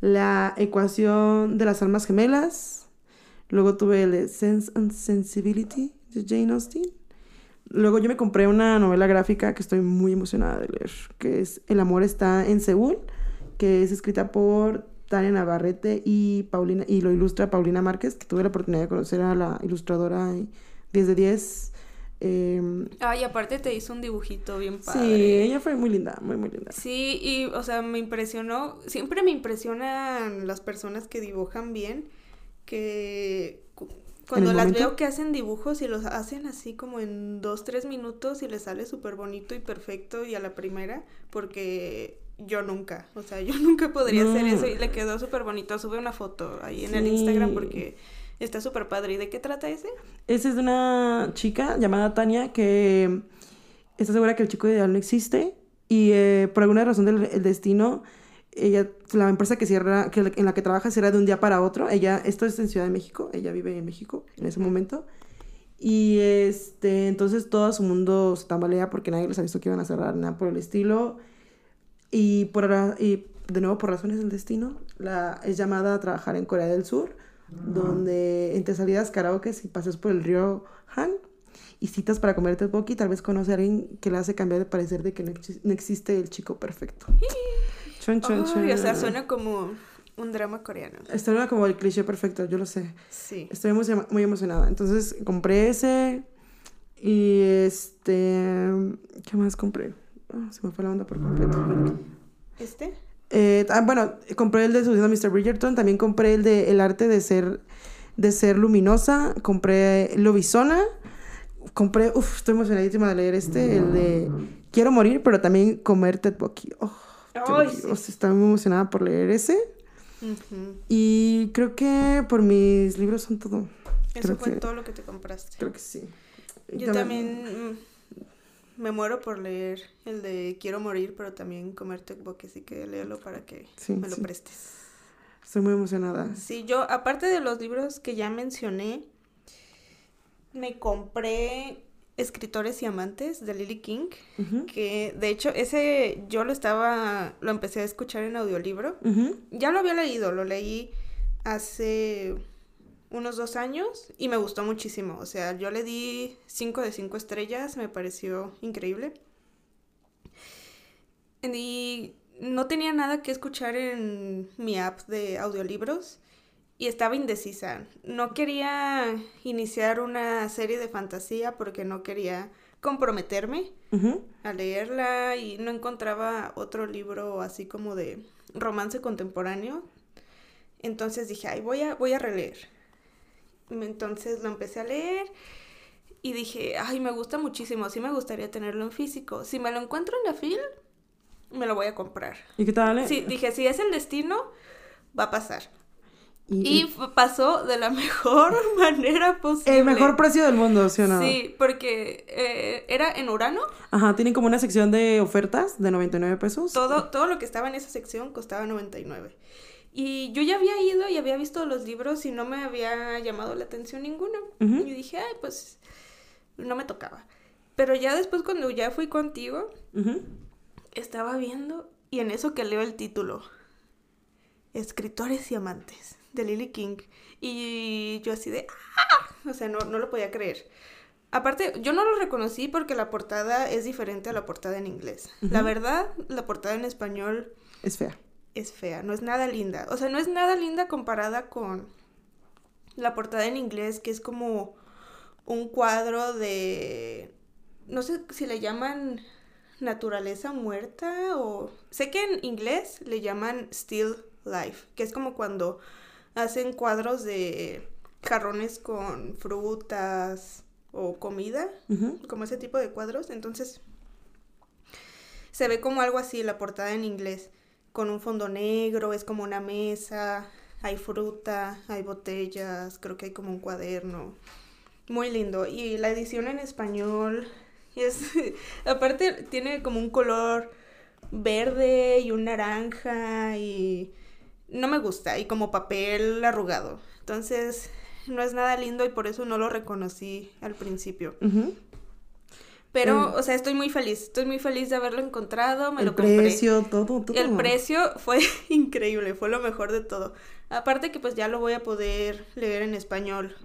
A: la ecuación de las almas gemelas, luego tuve el Sense and Sensibility de Jane Austen, luego yo me compré una novela gráfica que estoy muy emocionada de leer, que es El amor está en Seúl, que es escrita por Tania Navarrete y Paulina y lo ilustra Paulina Márquez, que tuve la oportunidad de conocer a la ilustradora y 10 de 10. Em,
B: Ay, aparte te hizo un dibujito bien
A: Sí,
B: padre.
A: ella fue muy linda, muy, muy linda.
B: Sí, y, o sea, me impresionó. Siempre me impresionan las personas que dibujan bien, que cu- cuando las
A: momento?
B: veo que hacen dibujos y los hacen así como en dos, tres minutos y les sale súper bonito y perfecto y a la primera, porque yo nunca, o sea, yo [laughs] nunca podría hacer eso y le quedó súper bonito. Sube una foto ahí en el
A: Sí.
B: Instagram porque está súper padre. ¿Y de qué trata ese?
A: Esa es de una chica llamada Tania que está segura que el chico ideal no existe y eh, por alguna razón del el destino, ella, la empresa que cierra, que, en la que trabaja cierra de un día para otro. Ella, esto es en Ciudad de México, ella vive en México en ese momento. Y este, entonces todo su mundo se tambalea porque nadie les avisó que iban a cerrar, nada por el estilo. Y, por, y de nuevo, por razones del destino, la, es llamada a trabajar en Corea del Sur, donde entre salidas karaoke y paseos por el río Han y citas para comer tteokbokki, tal vez conoce a alguien que le hace cambiar de parecer de que no, no existe el chico perfecto. [laughs] Chon, chon,
B: Ay, o sea,
A: chon.
B: suena como un drama coreano.
A: Esto era como el cliché perfecto, yo lo sé.
B: Sí.
A: Estoy muy, muy emocionada. Entonces compré ese. Y este. ¿Qué más compré? Ah, se me fue la onda por completo.
B: ¿Este?
A: Eh, ah, bueno, compré el de Subiendo a Mr. Bridgerton. También compré el de El arte de ser, de ser luminosa. Compré Lobizona. Compré. Uf, estoy emocionadísima de leer este. El de Quiero morir, pero también comer tteokbokki. Oh,
B: Ay,
A: tteokbokki.
B: sí.
A: O sea, estoy muy emocionada por leer ese. Y creo que por mis libros son todo.
B: Eso
A: Creo
B: fue
A: que-
B: todo lo que te compraste.
A: Creo que sí.
B: Yo también mm, me muero por leer el de Quiero morir, pero también comer tteokbokki, así que léelo para que
A: Sí,
B: me lo
A: sí.
B: prestes.
A: Estoy muy emocionada.
B: Sí, yo, aparte de los libros que ya mencioné, me compré Escritores y Amantes de Lily King, que de hecho ese yo lo estaba, lo empecé a escuchar en audiolibro. Ya lo había leído, lo leí hace unos dos años y me gustó muchísimo. O sea, yo le di cinco de cinco estrellas, me pareció increíble. Y no tenía nada que escuchar en mi app de audiolibros y estaba indecisa. No quería iniciar una serie de fantasía porque no quería comprometerme a leerla y no encontraba otro libro así como de romance contemporáneo. Entonces dije, ay, voy a, voy a releer. Entonces lo empecé a leer y dije, ay, me gusta muchísimo, sí me gustaría tenerlo en físico. Si me lo encuentro en la fil, me lo voy a comprar.
A: ¿Y qué tal?
B: Sí, dije, si es el destino, va a pasar.
A: Y,
B: pasó de la [laughs] mejor [laughs] manera posible.
A: el mejor precio del mundo, ¿sí o no?
B: Sí, porque eh, era en Urano.
A: Ajá, tienen como una sección de ofertas de 99 pesos.
B: Todo, todo lo que estaba en esa sección costaba 99. Y yo ya había ido y había visto los libros y no me había llamado la atención ninguno.
A: Ujú.
B: Y dije, ay, pues no me tocaba. Pero ya después cuando ya fui contigo, estaba viendo y en eso que leo el título. Escritores y amantes de Lily King. Y yo así de, ¡ah! O sea, no, no lo podía creer. Aparte, yo no lo reconocí porque la portada es diferente a la portada en inglés. La verdad, la portada en español
A: Es fea.
B: Es fea, no es nada linda. O sea, no es nada linda comparada con la portada en inglés, que es como un cuadro de... No sé si le llaman naturaleza muerta o... Sé que en inglés le llaman still life, que es como cuando hacen cuadros de jarrones con frutas o comida como ese tipo de cuadros. Entonces, se ve como algo así la portada en inglés, con un fondo negro, es como una mesa, hay fruta, hay botellas, creo que hay como un cuaderno. Muy lindo. Y la edición en español [laughs] es, aparte tiene como un color verde y un naranja y no me gusta y como papel arrugado. Entonces, no es nada lindo y por eso no lo reconocí al principio. Pero, o sea, estoy muy feliz. Estoy muy feliz de haberlo encontrado. Me
A: el
B: lo compré.
A: precio, todo, todo.
B: El precio fue [laughs] increíble, fue lo mejor de todo. Aparte que pues ya lo voy a poder leer en español,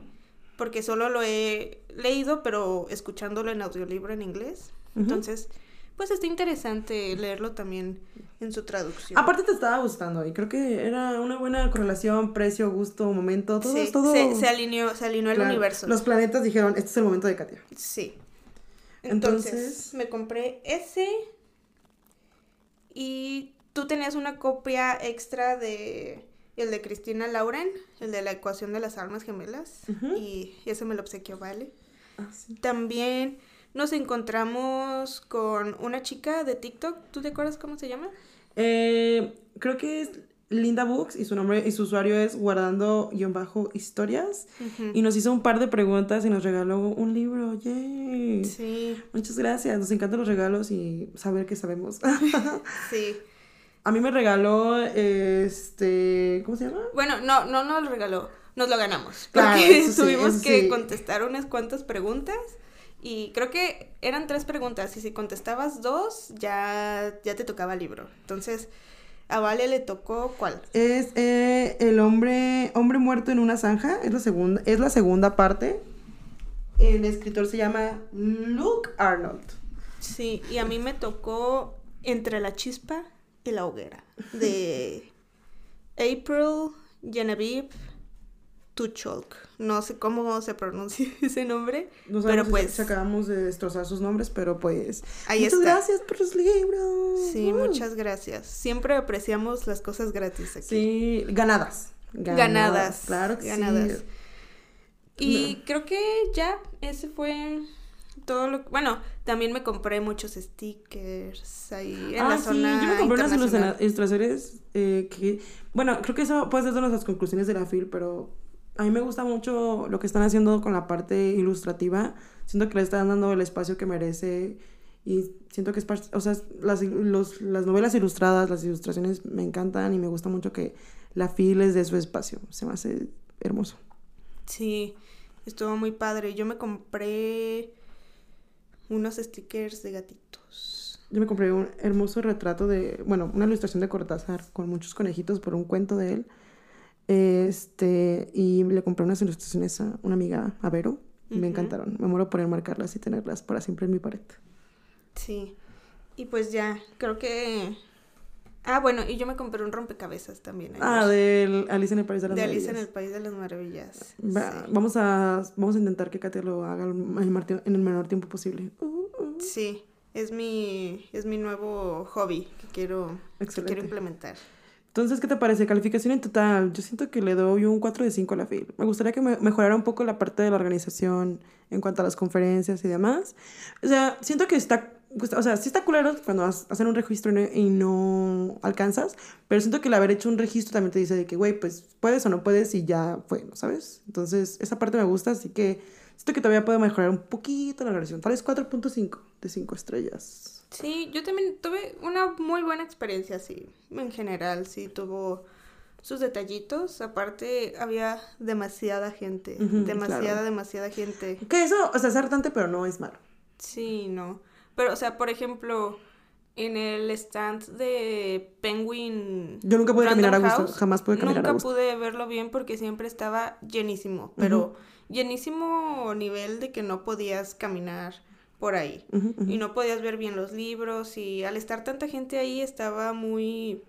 B: porque solo lo he leído, pero escuchándolo en audiolibro en inglés.
A: Ujú.
B: Entonces, pues está interesante leerlo también en su traducción.
A: Aparte te estaba gustando y creo que era una buena correlación, precio, gusto, momento, todo,
B: Sí,
A: todo.
B: se, se alineó, se alineó el universo.
A: Los planetas dijeron, este es el momento de Katia.
B: Sí. Entonces,
A: Entonces-
B: me compré ese y tú tenías una copia extra de el de Cristina Lauren, el de la ecuación de las almas gemelas y ese me lo obsequió Vale.
A: Ah, sí.
B: También nos encontramos con una chica de TikTok, ¿tú te acuerdas cómo se llama?
A: Eh, creo que es Linda Books y su nombre y su usuario es guardando guion bajo historias
B: Ujú.
A: y nos hizo un par de preguntas y nos regaló un libro. Yay.
B: Sí,
A: Muchas gracias. Nos encantan los regalos y saber que sabemos. [laughs]
B: sí.
A: A mí me regaló este, ¿cómo se llama?
B: Bueno, no, no nos lo regaló, nos lo ganamos.
A: Claro,
B: Porque
A: sí, [laughs]
B: tuvimos que
A: sí.
B: contestar unas cuantas preguntas. Y creo que eran tres preguntas. Y si contestabas dos, ya, ya te tocaba libro. Entonces, a Vale le tocó ¿cuál?
A: Es eh, el hombre hombre muerto en una zanja, es la segunda es la segunda parte. El escritor se llama Luke Arnold.
B: Sí, y a mí me tocó Entre la chispa y la hoguera. De [laughs] April Genevieve Tucholk. No sé cómo se pronuncia [laughs] ese nombre.
A: No
B: pero pues.
A: si acabamos de destrozar sus nombres, pero pues
B: Ahí
A: muchas
B: está.
A: gracias por los libros.
B: Sí,
A: Uh.
B: muchas gracias. Siempre apreciamos las cosas gratis aquí.
A: Sí, ganadas.
B: Ganadas.
A: Claro que
B: ganadas.
A: sí.
B: Y creo que ya, ese fue todo lo bueno, también me compré muchos stickers ahí en
A: ah,
B: la
A: sí,
B: zona
A: yo me compré unas ilustraciones eh, que, bueno, creo que eso puede ser de nuestras conclusiones de la FIL, pero a mí me gusta mucho lo que están haciendo con la parte ilustrativa. Siento que le están dando el espacio que merece y siento que es parte, o sea, las, los- las novelas ilustradas, las ilustraciones me encantan y me gusta mucho que la FIL les dé su espacio. Se me hace hermoso.
B: Sí, estuvo muy padre. Yo me compré unos stickers de gatitos.
A: Yo me compré un hermoso retrato de, bueno, una ilustración de Cortázar con muchos conejitos por un cuento de él. Este, y le compré unas ilustraciones a una amiga, a Vero, me encantaron. Me muero por enmarcarlas y tenerlas para siempre en mi pared.
B: Sí. Y pues ya, creo que Ah, bueno, y yo me compré un rompecabezas también. ayer.
A: Ah, de Alice en el País de las
B: de Alice en
A: Maravillas.
B: el País de las Maravillas.
A: Va-
B: sí.
A: vamos, a, vamos a intentar que Katia lo haga en el menor tiempo posible. Uh, uh.
B: Sí, es mi, es mi nuevo hobby que quiero, que quiero implementar.
A: Entonces, ¿qué te parece? Calificación en total. Yo siento que le doy un 4 de 5 a la FIL. Me gustaría que me mejorara un poco la parte de la organización en cuanto a las conferencias y demás. O sea, siento que está... O sea, sí está culero cuando hacen un registro y no- alcanzas, pero siento que el haber hecho un registro también te dice de que, güey, pues puedes o no puedes y ya fue, ¿no sabes? Entonces, esa parte me gusta, así que siento que todavía puede mejorar un poquito la organización. Tal vez 4.5 de 5 estrellas.
B: Sí, yo también tuve una muy buena experiencia, sí. En general, sí, tuvo sus detallitos. Aparte, había demasiada gente. Demasiada,
A: claro.
B: demasiada gente.
A: Que eso, o sea, es hartante, pero no es malo.
B: Sí, no. Pero, o sea, por ejemplo, en el stand de Penguin.
A: Yo nunca pude
B: Random
A: caminar a gusto, jamás pude caminar
B: Nunca
A: a gusto.
B: pude verlo bien porque siempre estaba llenísimo. Pero llenísimo nivel de que no podías caminar por ahí. Y no podías ver bien los libros. Y al estar tanta gente ahí estaba muy.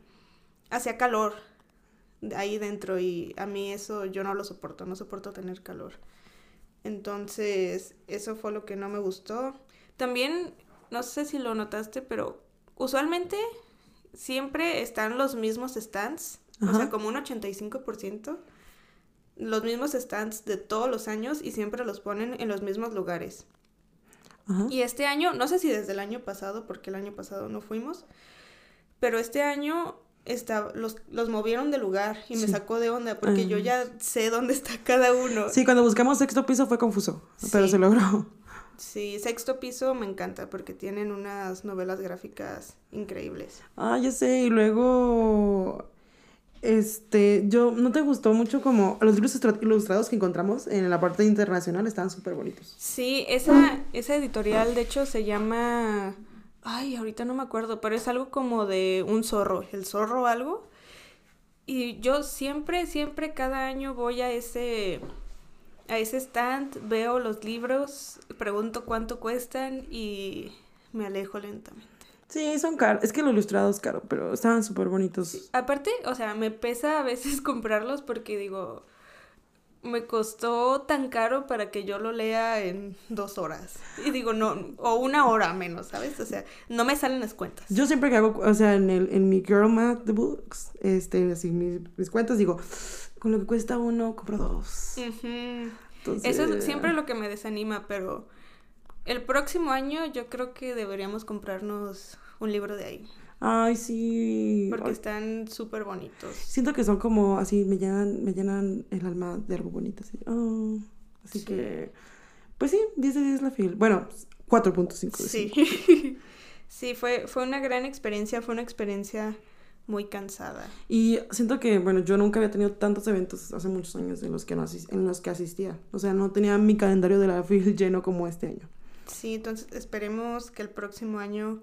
B: hacía calor ahí dentro. Y a mí eso yo no lo soporto. No soporto tener calor. Entonces, eso fue lo que no me gustó. También, no sé si lo notaste, pero usualmente siempre están los mismos stands. O sea, como un 85%. Los mismos stands de todos los años y siempre los ponen en los mismos lugares.
A: Ajá.
B: Y este año, no sé si desde el año pasado, porque el año pasado no fuimos, pero este año está, los, los movieron de lugar y me sacó de onda porque yo ya sé dónde está cada uno.
A: Sí, cuando buscamos sexto piso fue confuso, pero se logró.
B: Sí, sexto piso me encanta porque tienen unas novelas gráficas increíbles.
A: Ah, ya sé, y luego, este, yo, ¿no te gustó mucho como los libros ilustrados que encontramos en la parte internacional estaban súper bonitos?
B: Sí, esa, esa editorial de hecho se llama... Ay, ahorita no me acuerdo, pero es algo como de un zorro, el zorro algo. Y yo siempre, siempre cada año voy a ese a ese stand, veo los libros, pregunto cuánto cuestan y me alejo lentamente.
A: Sí, son caros, es que lo ilustrado es caro, pero estaban súper bonitos.
B: Aparte, o sea, me pesa a veces [laughs] comprarlos porque digo, me costó tan caro para que yo lo lea en dos horas. Y digo, no, o una hora menos, ¿sabes? O sea, no me salen las cuentas.
A: Yo siempre que hago, o sea, en, el, en mi Girl Math The Books, este, así mis, mis cuentas, digo, con lo que cuesta uno, compro dos. Entonces,
B: Eso es siempre lo que me desanima, pero el próximo año yo creo que deberíamos comprarnos un libro de ahí,
A: Ay, sí.
B: porque
A: Ay,
B: están súper bonitos.
A: Siento que son como así, me llenan, me llenan el alma de algo bonito. Así, oh. así
B: Sí.
A: que, pues sí, 10 de 10 la fil. Bueno, 4.5 de 5.
B: Sí. [laughs] sí, fue, fue una gran experiencia, fue una experiencia muy cansada.
A: Y siento que, bueno, yo nunca había tenido tantos eventos hace muchos años en los que, no asis- en los que asistía. O sea, no tenía mi calendario de la fil lleno como este año.
B: Sí, entonces esperemos que el próximo año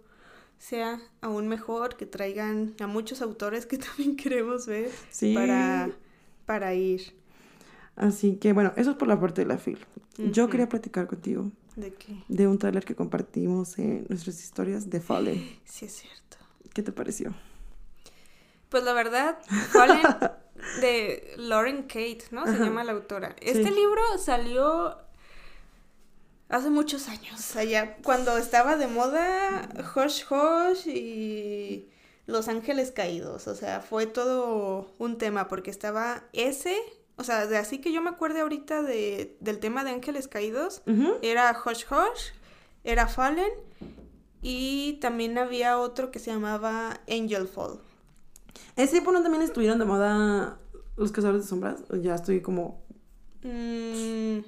B: sea aún mejor, que traigan a muchos autores que [laughs] también queremos ver
A: Sí.
B: para, para ir.
A: Así que, bueno, eso es por la parte de la fil. Yo quería platicar contigo
B: ¿De qué?
A: de un tráiler que compartimos en nuestras historias de Fallen. [gasps]
B: Sí, es cierto.
A: ¿Qué te pareció?
B: Pues la verdad, Fallen [laughs] de Lauren Kate, ¿no? Se llama la autora. Este libro salió hace muchos años, allá cuando estaba de moda Hush Hush y Los Ángeles Caídos. O sea, fue todo un tema porque estaba ese, o sea, de así que yo me acuerdo ahorita de, del tema de Ángeles Caídos, era Hush Hush era Fallen y también había otro que se llamaba Angel Fall.
A: ¿Ese tiempo no también estuvieron de moda los cazadores de sombras? ¿O ya estoy como...
B: Mm,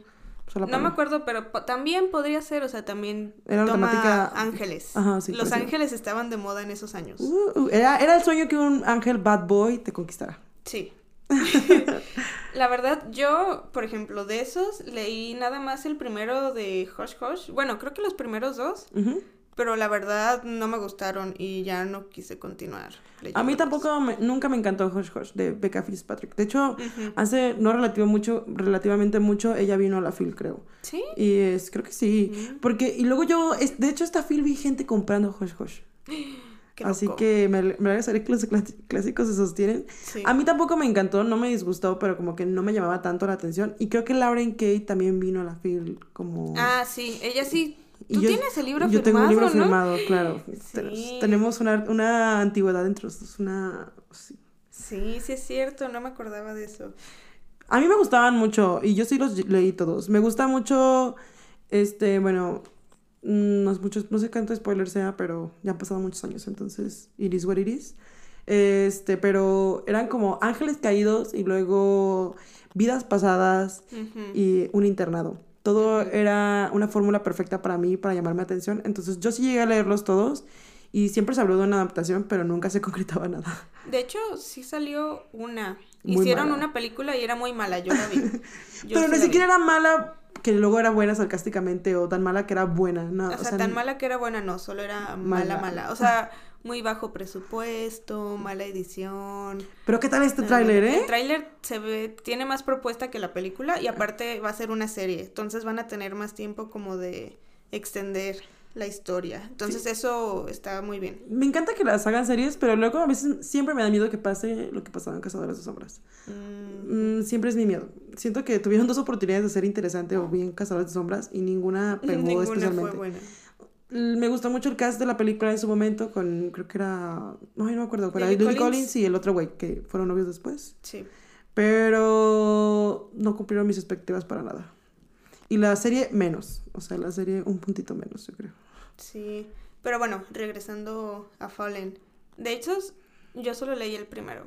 B: no me acuerdo, pero po- también podría ser, o sea, también
A: Era
B: toma
A: temática-
B: ángeles.
A: Ajá, sí,
B: Los ángeles estaban de moda en esos años.
A: Uh, uh, era, era el sueño que un ángel bad boy te conquistara.
B: Sí. [laughs] La verdad, yo, por ejemplo, de esos leí nada más el primero de Hush Hush. Bueno, creo que los primeros dos,
A: Ujú.
B: Pero la verdad no me gustaron y ya no quise continuar.
A: A mí tampoco, me- nunca me encantó Hush Hush de Becca Fitzpatrick. De hecho, hace no relativo mucho, relativamente mucho, ella vino a la FIL, creo.
B: ¿Sí?
A: Y es, creo que sí. Porque, y luego yo, es, de hecho, esta FIL vi gente comprando Hush Hush. [gasps] Así que me, me alegra saber que los clásicos se sostienen.
B: Sí.
A: A mí tampoco me encantó, no me disgustó, pero como que no me llamaba tanto la atención. Y creo que Lauren Kay también vino a la FIL como...
B: Ah, sí, ella sí.
A: Y
B: ¿Tú
A: yo-
B: tienes el libro
A: Yo
B: firmado,
A: tengo un libro
B: no?
A: firmado, claro.
B: Sí.
A: Tenemos una, una antigüedad entre los dos, una... sí.
B: Sí, sí es cierto, no me acordaba de eso.
A: A mí me gustaban mucho y yo sí los leí todos. Me gusta mucho, este, bueno, mm, no, es mucho, no sé cuánto spoiler sea, pero ya han pasado muchos años, entonces it is what it is. Este, pero eran como ángeles caídos y luego vidas pasadas y un internado. Todo era una fórmula perfecta para mí, para llamarme atención. Entonces yo sí llegué a leerlos todos y siempre se habló de una adaptación, pero nunca se [laughs] concretaba nada.
B: De hecho, sí salió una.
A: Muy
B: Hicieron
A: mala.
B: una película y era muy mala, yo la vi. [laughs] Yo
A: pero
B: sí
A: ni siquiera
B: vi.
A: era mala que luego era buena sarcásticamente o tan mala que era buena. No,
B: O sea, tan mala que era buena, no, solo era mala,
A: Mala.
B: mala. O sea, muy bajo presupuesto, mala edición.
A: Pero ¿qué tal este
B: Ah,
A: tráiler, eh?
B: El tráiler se ve, tiene más propuesta que la película y aparte va a ser una serie. Entonces van a tener más tiempo como de extender la historia. Entonces eso está muy bien.
A: Me encanta que las hagan series, pero luego a veces siempre me da miedo que pase lo que pasaba en Cazadores de Sombras.
B: Mm,
A: Mm, siempre es mi miedo. Siento que tuvieron dos oportunidades de ser interesante o bien Cazadores de Sombras y ninguna [laughs] pegó
B: ninguna
A: especialmente.
B: fue buena.
A: Me gustó mucho el cast de la película en su momento con, creo que era, ay, no me acuerdo, pero Collins?
B: Collins.
A: y el otro güey que fueron novios después.
B: Sí.
A: Pero no cumplieron mis expectativas para nada. Y la serie menos, o sea, la serie un puntito menos, yo creo.
B: Sí, pero bueno, regresando a Fallen. De hecho, yo solo leí el primero.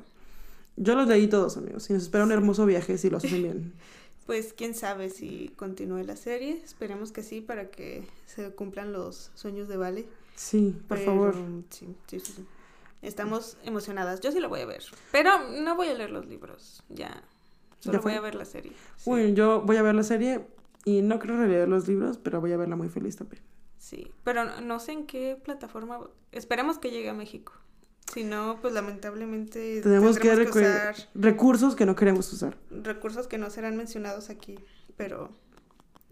A: Yo los leí todos, amigos. Y nos espera un hermoso viaje si lo hacen bien. [laughs]
B: Pues quién sabe si continúe la serie. Esperemos que sí para que se cumplan los sueños de Vale.
A: Sí, por
B: Pero,
A: favor.
B: Sí, sí, sí. Estamos emocionadas. Yo sí lo voy a ver. Pero no voy a leer los libros. Ya. Solo voy a ver la serie. Sí.
A: Uy, yo voy a ver la serie y no creo releer los libros, pero voy a verla muy feliz también.
B: Sí. Pero no- no sé en qué plataforma. Esperemos que llegue a México. Si no, pues lamentablemente
A: Tenemos que,
B: que usar
A: recursos que no queremos usar.
B: recursos que no serán mencionados aquí. Pero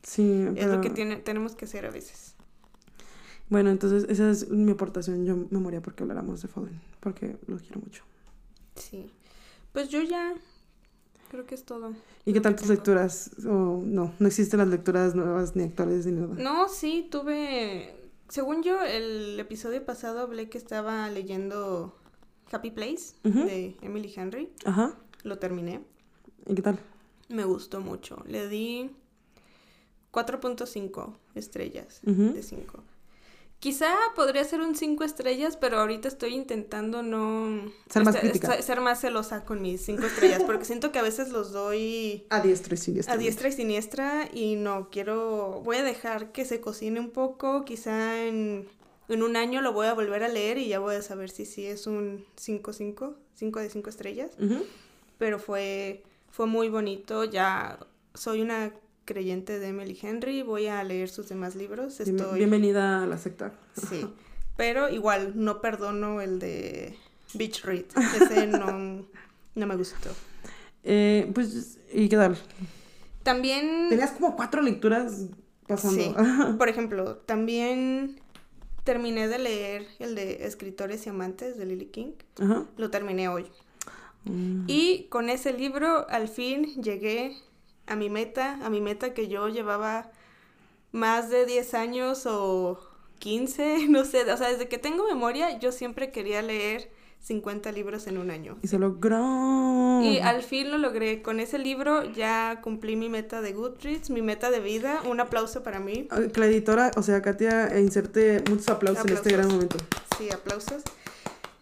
A: Sí,
B: es
A: pero...
B: lo que tiene, tenemos que hacer a veces.
A: Bueno, entonces esa es mi aportación. Yo me moría porque habláramos de Fallen, porque los quiero mucho.
B: Sí. Pues yo ya. Creo que es todo.
A: ¿Y qué
B: Lo
A: tal tus lecturas? O no, no existen las lecturas nuevas ni actuales ni nada.
B: No, sí, tuve. Según yo, el episodio pasado hablé que estaba leyendo Happy Place de Emily Henry.
A: Ajá.
B: Lo terminé.
A: ¿Y qué tal?
B: Me gustó mucho. Le di 4.5 estrellas
A: Ujú.
B: de 5. Quizá podría ser un 5 estrellas, pero ahorita estoy intentando no...
A: Ser más crítica.
B: ser más celosa con mis 5 estrellas, porque siento que a veces los doy
A: A diestra y siniestra.
B: a diestra y siniestra y no quiero... Voy a dejar que se cocine un poco, quizá en, en un año lo voy a volver a leer y ya voy a saber si sí es un 5-5, 5 de 5 estrellas pero fue, fue muy bonito. Ya soy una creyente de Emily Henry, voy a leer sus demás libros. Estoy,
A: Bienvenida a la secta.
B: sí, [laughs] pero igual no perdono el de Beach Read. Ese no, no me gustó.
A: Eh, pues, ¿y qué tal?
B: También,
A: Tenías como cuatro lecturas pasando.
B: sí, [laughs] por ejemplo, también terminé de leer el de Escritores y Amantes de Lily King.
A: Ajá.
B: Lo terminé hoy.
A: Mm.
B: Y con ese libro al fin llegué a mi meta, a mi meta que yo llevaba más de 10 años o 15, [laughs] no sé, o sea, desde que tengo memoria yo siempre quería leer 50 libros en un año.
A: Y se logró.
B: Y al fin lo logré. Con ese libro ya cumplí mi meta de Goodreads, mi meta de vida. Un aplauso para mí.
A: Que la editora, o sea, Katia, inserte muchos aplausos, en este gran momento.
B: Sí, aplausos.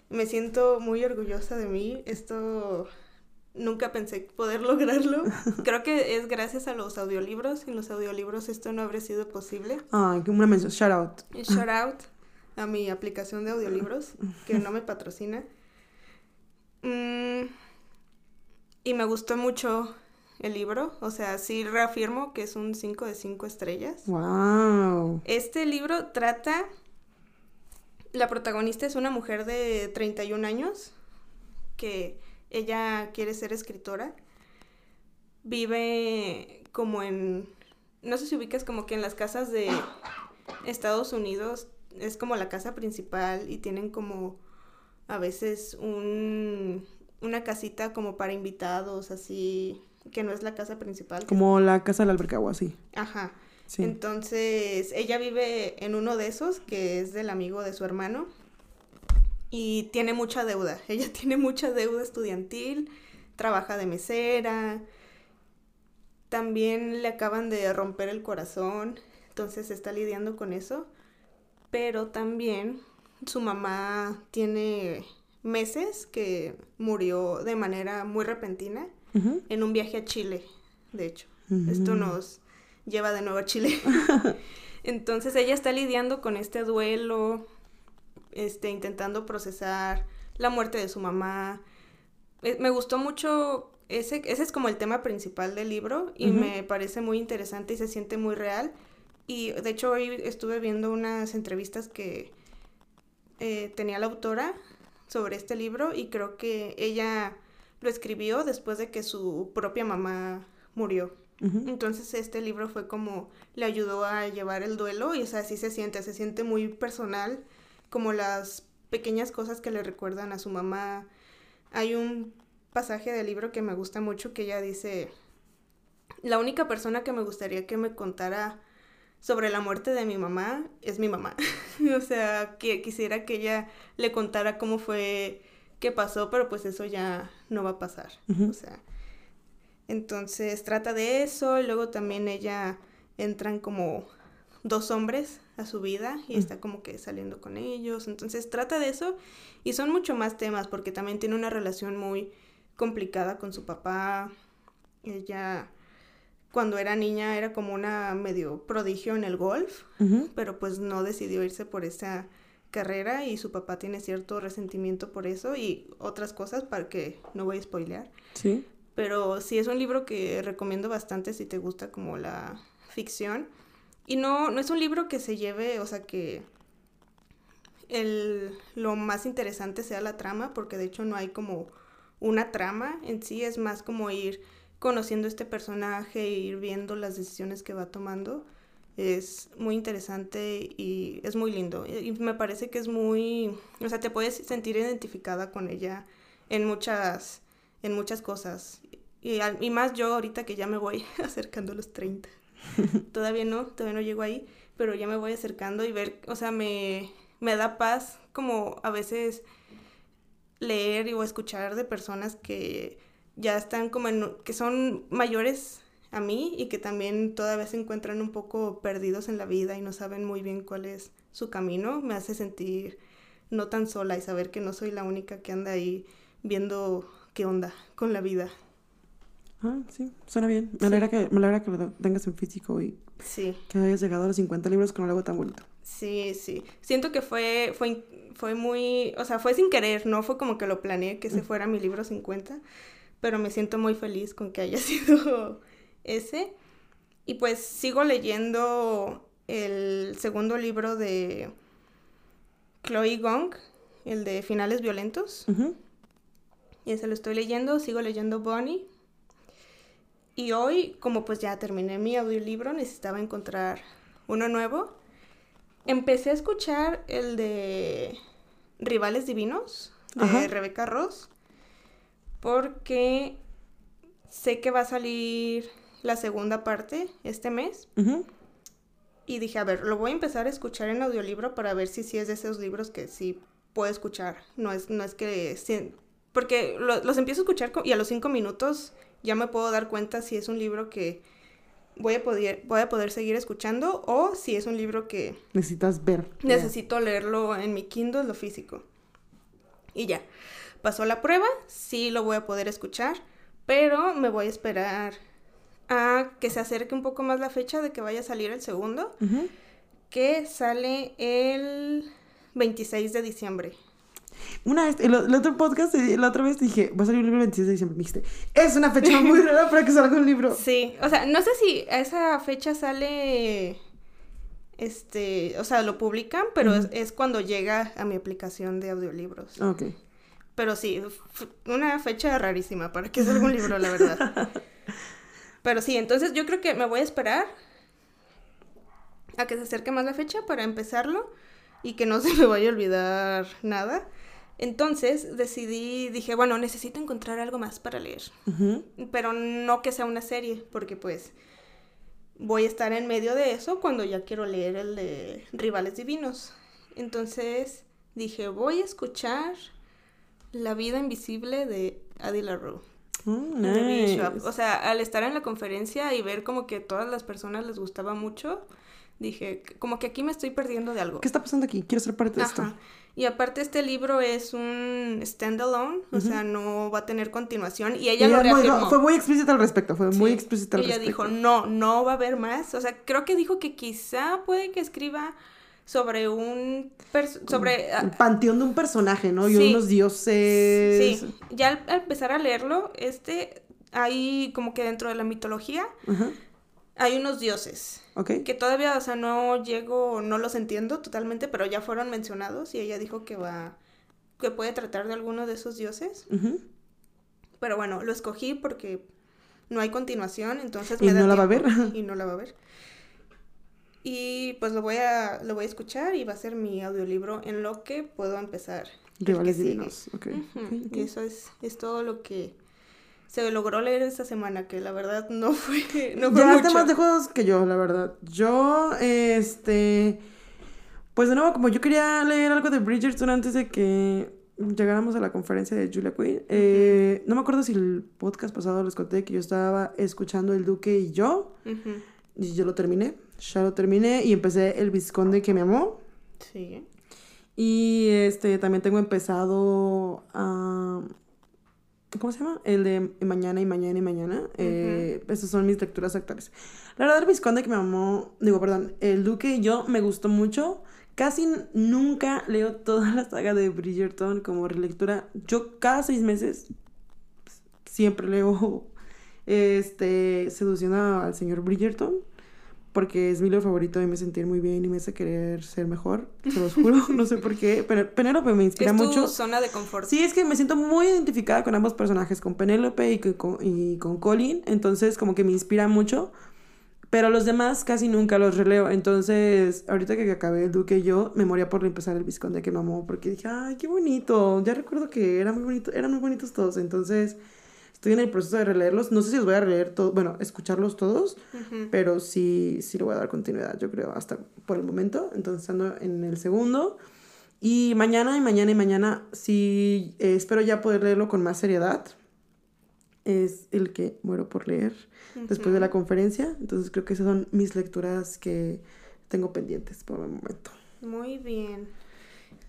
B: Me siento muy orgullosa de mí. Esto nunca pensé poder lograrlo. [laughs] Creo que es gracias a los audiolibros. Sin los audiolibros esto no habría sido posible.
A: Ah, una mención. Shout out.
B: Shout out a mi aplicación de audiolibros, que no me patrocina. Mm, y me gustó mucho el libro, o sea, sí reafirmo que es un 5 de 5 estrellas.
A: Wow.
B: Este libro trata la protagonista es una mujer de 31 años que ella quiere ser escritora. Vive como en no sé si ubicas como que en las casas de Estados Unidos es como la casa principal y tienen como a veces un, una casita como para invitados, así, que no es la casa principal.
A: Como la casa del albercagua, sí.
B: Ajá. Entonces, ella vive en uno de esos, que es del amigo de su hermano, y tiene mucha deuda. [laughs] Ella tiene mucha deuda estudiantil, trabaja de mesera, también le acaban de romper el corazón, entonces está lidiando con eso pero también su mamá tiene meses que murió de manera muy repentina en un viaje a Chile, de hecho. Esto nos lleva de nuevo a Chile. [laughs] Entonces ella está lidiando con este duelo, este, intentando procesar la muerte de su mamá. Eh, me gustó mucho, ese, ese es como el tema principal del libro y me parece muy interesante y se siente muy real y de hecho hoy estuve viendo unas entrevistas que eh, tenía la autora sobre este libro y creo que ella lo escribió después de que su propia mamá murió. Entonces este libro fue como le ayudó a llevar el duelo y o sea, así se siente, se siente muy personal, como las pequeñas cosas que le recuerdan a su mamá. Hay un pasaje del libro que me gusta mucho que ella dice, la única persona que me gustaría que me contara sobre la muerte de mi mamá es mi mamá. [laughs] o sea, que quisiera que ella le contara cómo fue que pasó, pero pues eso ya no va a pasar. O sea, entonces trata de eso y luego también ella entran como dos hombres a su vida y está como que saliendo con ellos. Entonces trata de eso y son mucho más temas porque también tiene una relación muy complicada con su papá. Ella cuando era niña era como una medio prodigio en el golf, pero pues no decidió irse por esa carrera y su papá tiene cierto resentimiento por eso y otras cosas para que no voy a spoilear.
A: Sí.
B: Pero sí es un libro que recomiendo bastante si te gusta como la ficción. Y no, no es un libro que se lleve, o sea que el, lo más interesante sea la trama, porque de hecho no hay como una trama en sí, es más como ir conociendo este personaje ir viendo las decisiones que va tomando es muy interesante y es muy lindo. Y me parece que es muy, o sea, te puedes sentir identificada con ella en muchas, en muchas cosas. Y, y más yo ahorita que ya me voy [laughs] acercando a los 30. [laughs] todavía no, todavía no llego ahí, pero ya me voy acercando y ver, o sea, me, me da paz como a veces leer o escuchar de personas que ya están como en, que son mayores a mí y que también todavía se encuentran un poco perdidos en la vida y no saben muy bien cuál es su camino, me hace sentir no tan sola y saber que no soy la única que anda ahí viendo qué onda con la vida.
A: Ah, sí, suena bien. Me alegra, que, me alegra que lo tengas en físico y
B: sí.
A: que hayas llegado a los 50 libros con algo tan bonito.
B: Sí, sí. Siento que fue, fue, fue muy, o sea, fue sin querer, no fue como que lo planeé que se mm. fuera mi libro 50, pero me siento muy feliz con que haya [laughs] sido ese. Y pues sigo leyendo el segundo libro de Chloe Gong, el de Finales Violentos. Y ese lo estoy leyendo, sigo leyendo Bonnie. Y hoy, como pues ya terminé mi audiolibro, necesitaba encontrar uno nuevo. Empecé a escuchar el de Rivales Divinos, de Rebecca Ross porque sé que va a salir la segunda parte este mes. Y dije, a ver, lo voy a empezar a escuchar en audiolibro para ver si sí es de esos libros que sí puedo escuchar. No es, no es que... Porque los empiezo a escuchar y a los cinco minutos ya me puedo dar cuenta si es un libro que voy a poder, voy a poder seguir escuchando o si es un libro que...
A: Necesitas ver.
B: Necesito leerlo en mi Kindle, lo físico. Y ya. Pasó la prueba, sí lo voy a poder escuchar, pero me voy a esperar a que se acerque un poco más la fecha de que vaya a salir el segundo, que sale el 26 de diciembre.
A: Una vez, el, otro podcast, eh, la otra vez dije, va a salir un libro el 26 de diciembre. Me dijiste, es una fecha [laughs] muy rara para que salga un libro.
B: Sí, o sea, no sé si a esa fecha sale. Este, o sea, lo publican, pero es, cuando llega a mi aplicación de audiolibros. Ok. Pero sí, una fecha rarísima para que salga un libro, la verdad. [laughs] pero sí, entonces yo creo que me voy a esperar a que se acerque más la fecha para empezarlo y que no [laughs] se me vaya a olvidar nada. Entonces decidí, dije, bueno, necesito encontrar algo más para leer. Pero no que sea una serie, porque pues voy a estar en medio de eso cuando ya quiero leer el de Rivales Divinos. Entonces dije, voy a escuchar La vida invisible de Adi LaRue. Mm, o sea, al estar en la conferencia y ver como que a todas las personas les gustaba mucho, dije, como que aquí me estoy perdiendo de algo.
A: ¿Qué está pasando aquí? Quiero ser parte de esto.
B: Y aparte este libro es un standalone, o sea, no va a tener continuación. Y ella, lo reafirmó.
A: fue muy explícita al respecto, fue muy explícita
B: al
A: respecto.
B: Ella dijo, no, no va a haber más. O sea, creo que dijo que quizá puede que escriba sobre un... sobre...
A: El panteón de un personaje, ¿no? Y unos dioses...
B: Sí, ya al, empezar a leerlo, este, hay como que dentro de la mitología... Hay unos dioses. Que todavía, o sea, no llego, no los entiendo totalmente, pero ya fueron mencionados y ella dijo que va, que puede tratar de alguno de esos dioses. Pero bueno, lo escogí porque no hay continuación, entonces
A: me ¿Y no la va a ver?
B: Y no la va a ver. Y pues lo voy a, lo voy a escuchar y va a ser mi audiolibro en lo que puedo empezar.
A: Rivales divinos,
B: Y eso es, es todo lo que se logró leer esta semana, que la verdad no [laughs] fue, no fue
A: ya más de juegos que yo, la verdad. Yo, este... Pues de nuevo, como yo quería leer algo de Bridgerton antes de que llegáramos a la conferencia de Julia Quinn, eh, no me acuerdo si el podcast pasado les conté que yo estaba escuchando El Duque y yo, y yo lo terminé, ya lo terminé, y empecé El Visconde que me amó. Sí. Y este, también tengo empezado a... ¿Cómo se llama? El de mañana y mañana y mañana. Eh, esas son mis lecturas actuales. La verdad, el Visconde que me amó, digo, perdón, el Duque y yo me gustó mucho. Casi nunca leo toda la saga de Bridgerton como relectura. Yo cada seis meses siempre leo [laughs] este Seducción al señor Bridgerton porque es mi libro favorito y me sentir muy bien y me hace querer ser mejor, se los juro, [laughs] no sé por qué, pero Penélope me inspira
B: es
A: tu mucho.
B: zona de confort.
A: Sí, es que me siento muy identificada con ambos personajes, con Penélope y con, y con Colin, entonces como que me inspira mucho, pero los demás casi nunca los releo, entonces ahorita que acabé el Duque y yo, me moría por empezar el Visconde que me amó, porque dije, ay, qué bonito, ya recuerdo que era muy bonito, eran muy bonitos todos, entonces... Estoy en el proceso de releerlos. No sé si los voy a releer todos, bueno, escucharlos todos, pero sí, sí le voy a dar continuidad, yo creo, hasta por el momento. Entonces ando en el segundo. Y mañana y mañana y mañana sí eh, espero ya poder leerlo con más seriedad. Es el que muero por leer después de la conferencia. Entonces creo que esas son mis lecturas que tengo pendientes por el momento.
B: Muy bien.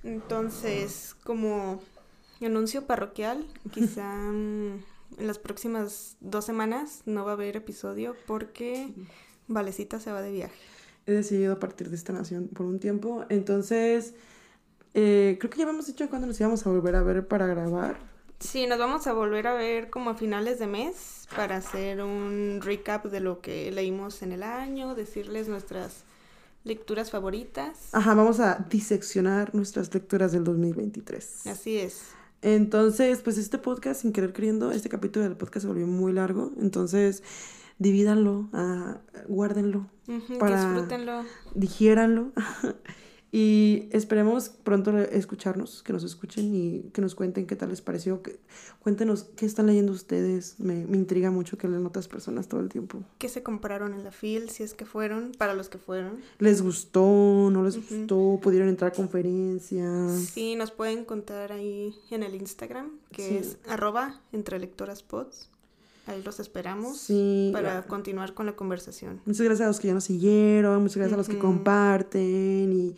B: Entonces, como anuncio parroquial, quizá [laughs] mm, en las próximas dos semanas no va a haber episodio porque Valecita se va de viaje.
A: He decidido partir de esta nación por un tiempo, entonces eh, creo que ya habíamos dicho cuándo nos íbamos a volver a ver para grabar.
B: Sí, nos vamos a volver a ver como a finales de mes para hacer un recap de lo que leímos en el año, decirles nuestras lecturas favoritas.
A: Ajá, vamos a diseccionar nuestras lecturas del 2023.
B: Así es.
A: Entonces, pues este podcast, sin querer queriendo, este capítulo del podcast se volvió muy largo. Entonces, divídanlo, uh, guárdenlo.
B: para, disfrútenlo.
A: Digiéranlo. [laughs] Y esperemos pronto escucharnos, que nos escuchen y que nos cuenten qué tal les pareció. Que, cuéntenos qué están leyendo ustedes. Me, me intriga mucho que leen otras personas todo el tiempo.
B: ¿Qué se compraron en la FIL, si es que fueron, para los que fueron?
A: ¿Les gustó? ¿No les gustó? ¿Pudieron entrar a conferencias?
B: Sí, nos pueden contar ahí en el Instagram, que es arroba entre lectoras pods. Ahí los esperamos para continuar con la conversación.
A: Muchas gracias a los que ya nos siguieron, muchas gracias a los que comparten y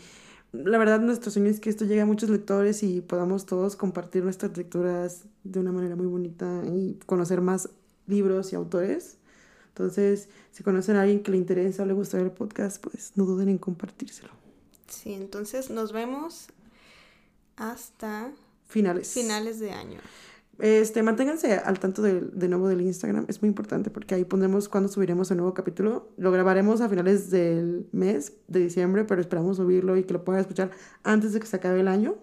A: la verdad nuestro sueño es que esto llegue a muchos lectores y podamos todos compartir nuestras lecturas de una manera muy bonita y conocer más libros y autores. Entonces, si conocen a alguien que le interesa o le gusta el podcast, pues no duden en compartírselo.
B: Sí, entonces nos vemos hasta
A: finales.
B: Finales de año.
A: Este, manténganse al tanto de, de, nuevo del Instagram, es muy importante porque ahí pondremos cuándo subiremos el nuevo capítulo. Lo grabaremos a finales del mes de diciembre, pero esperamos subirlo y que lo puedan escuchar antes de que se acabe el año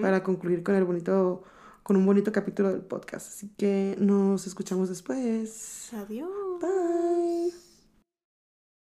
A: para concluir con el bonito con un bonito capítulo del podcast. Así que nos escuchamos después.
B: Adiós.
A: Bye.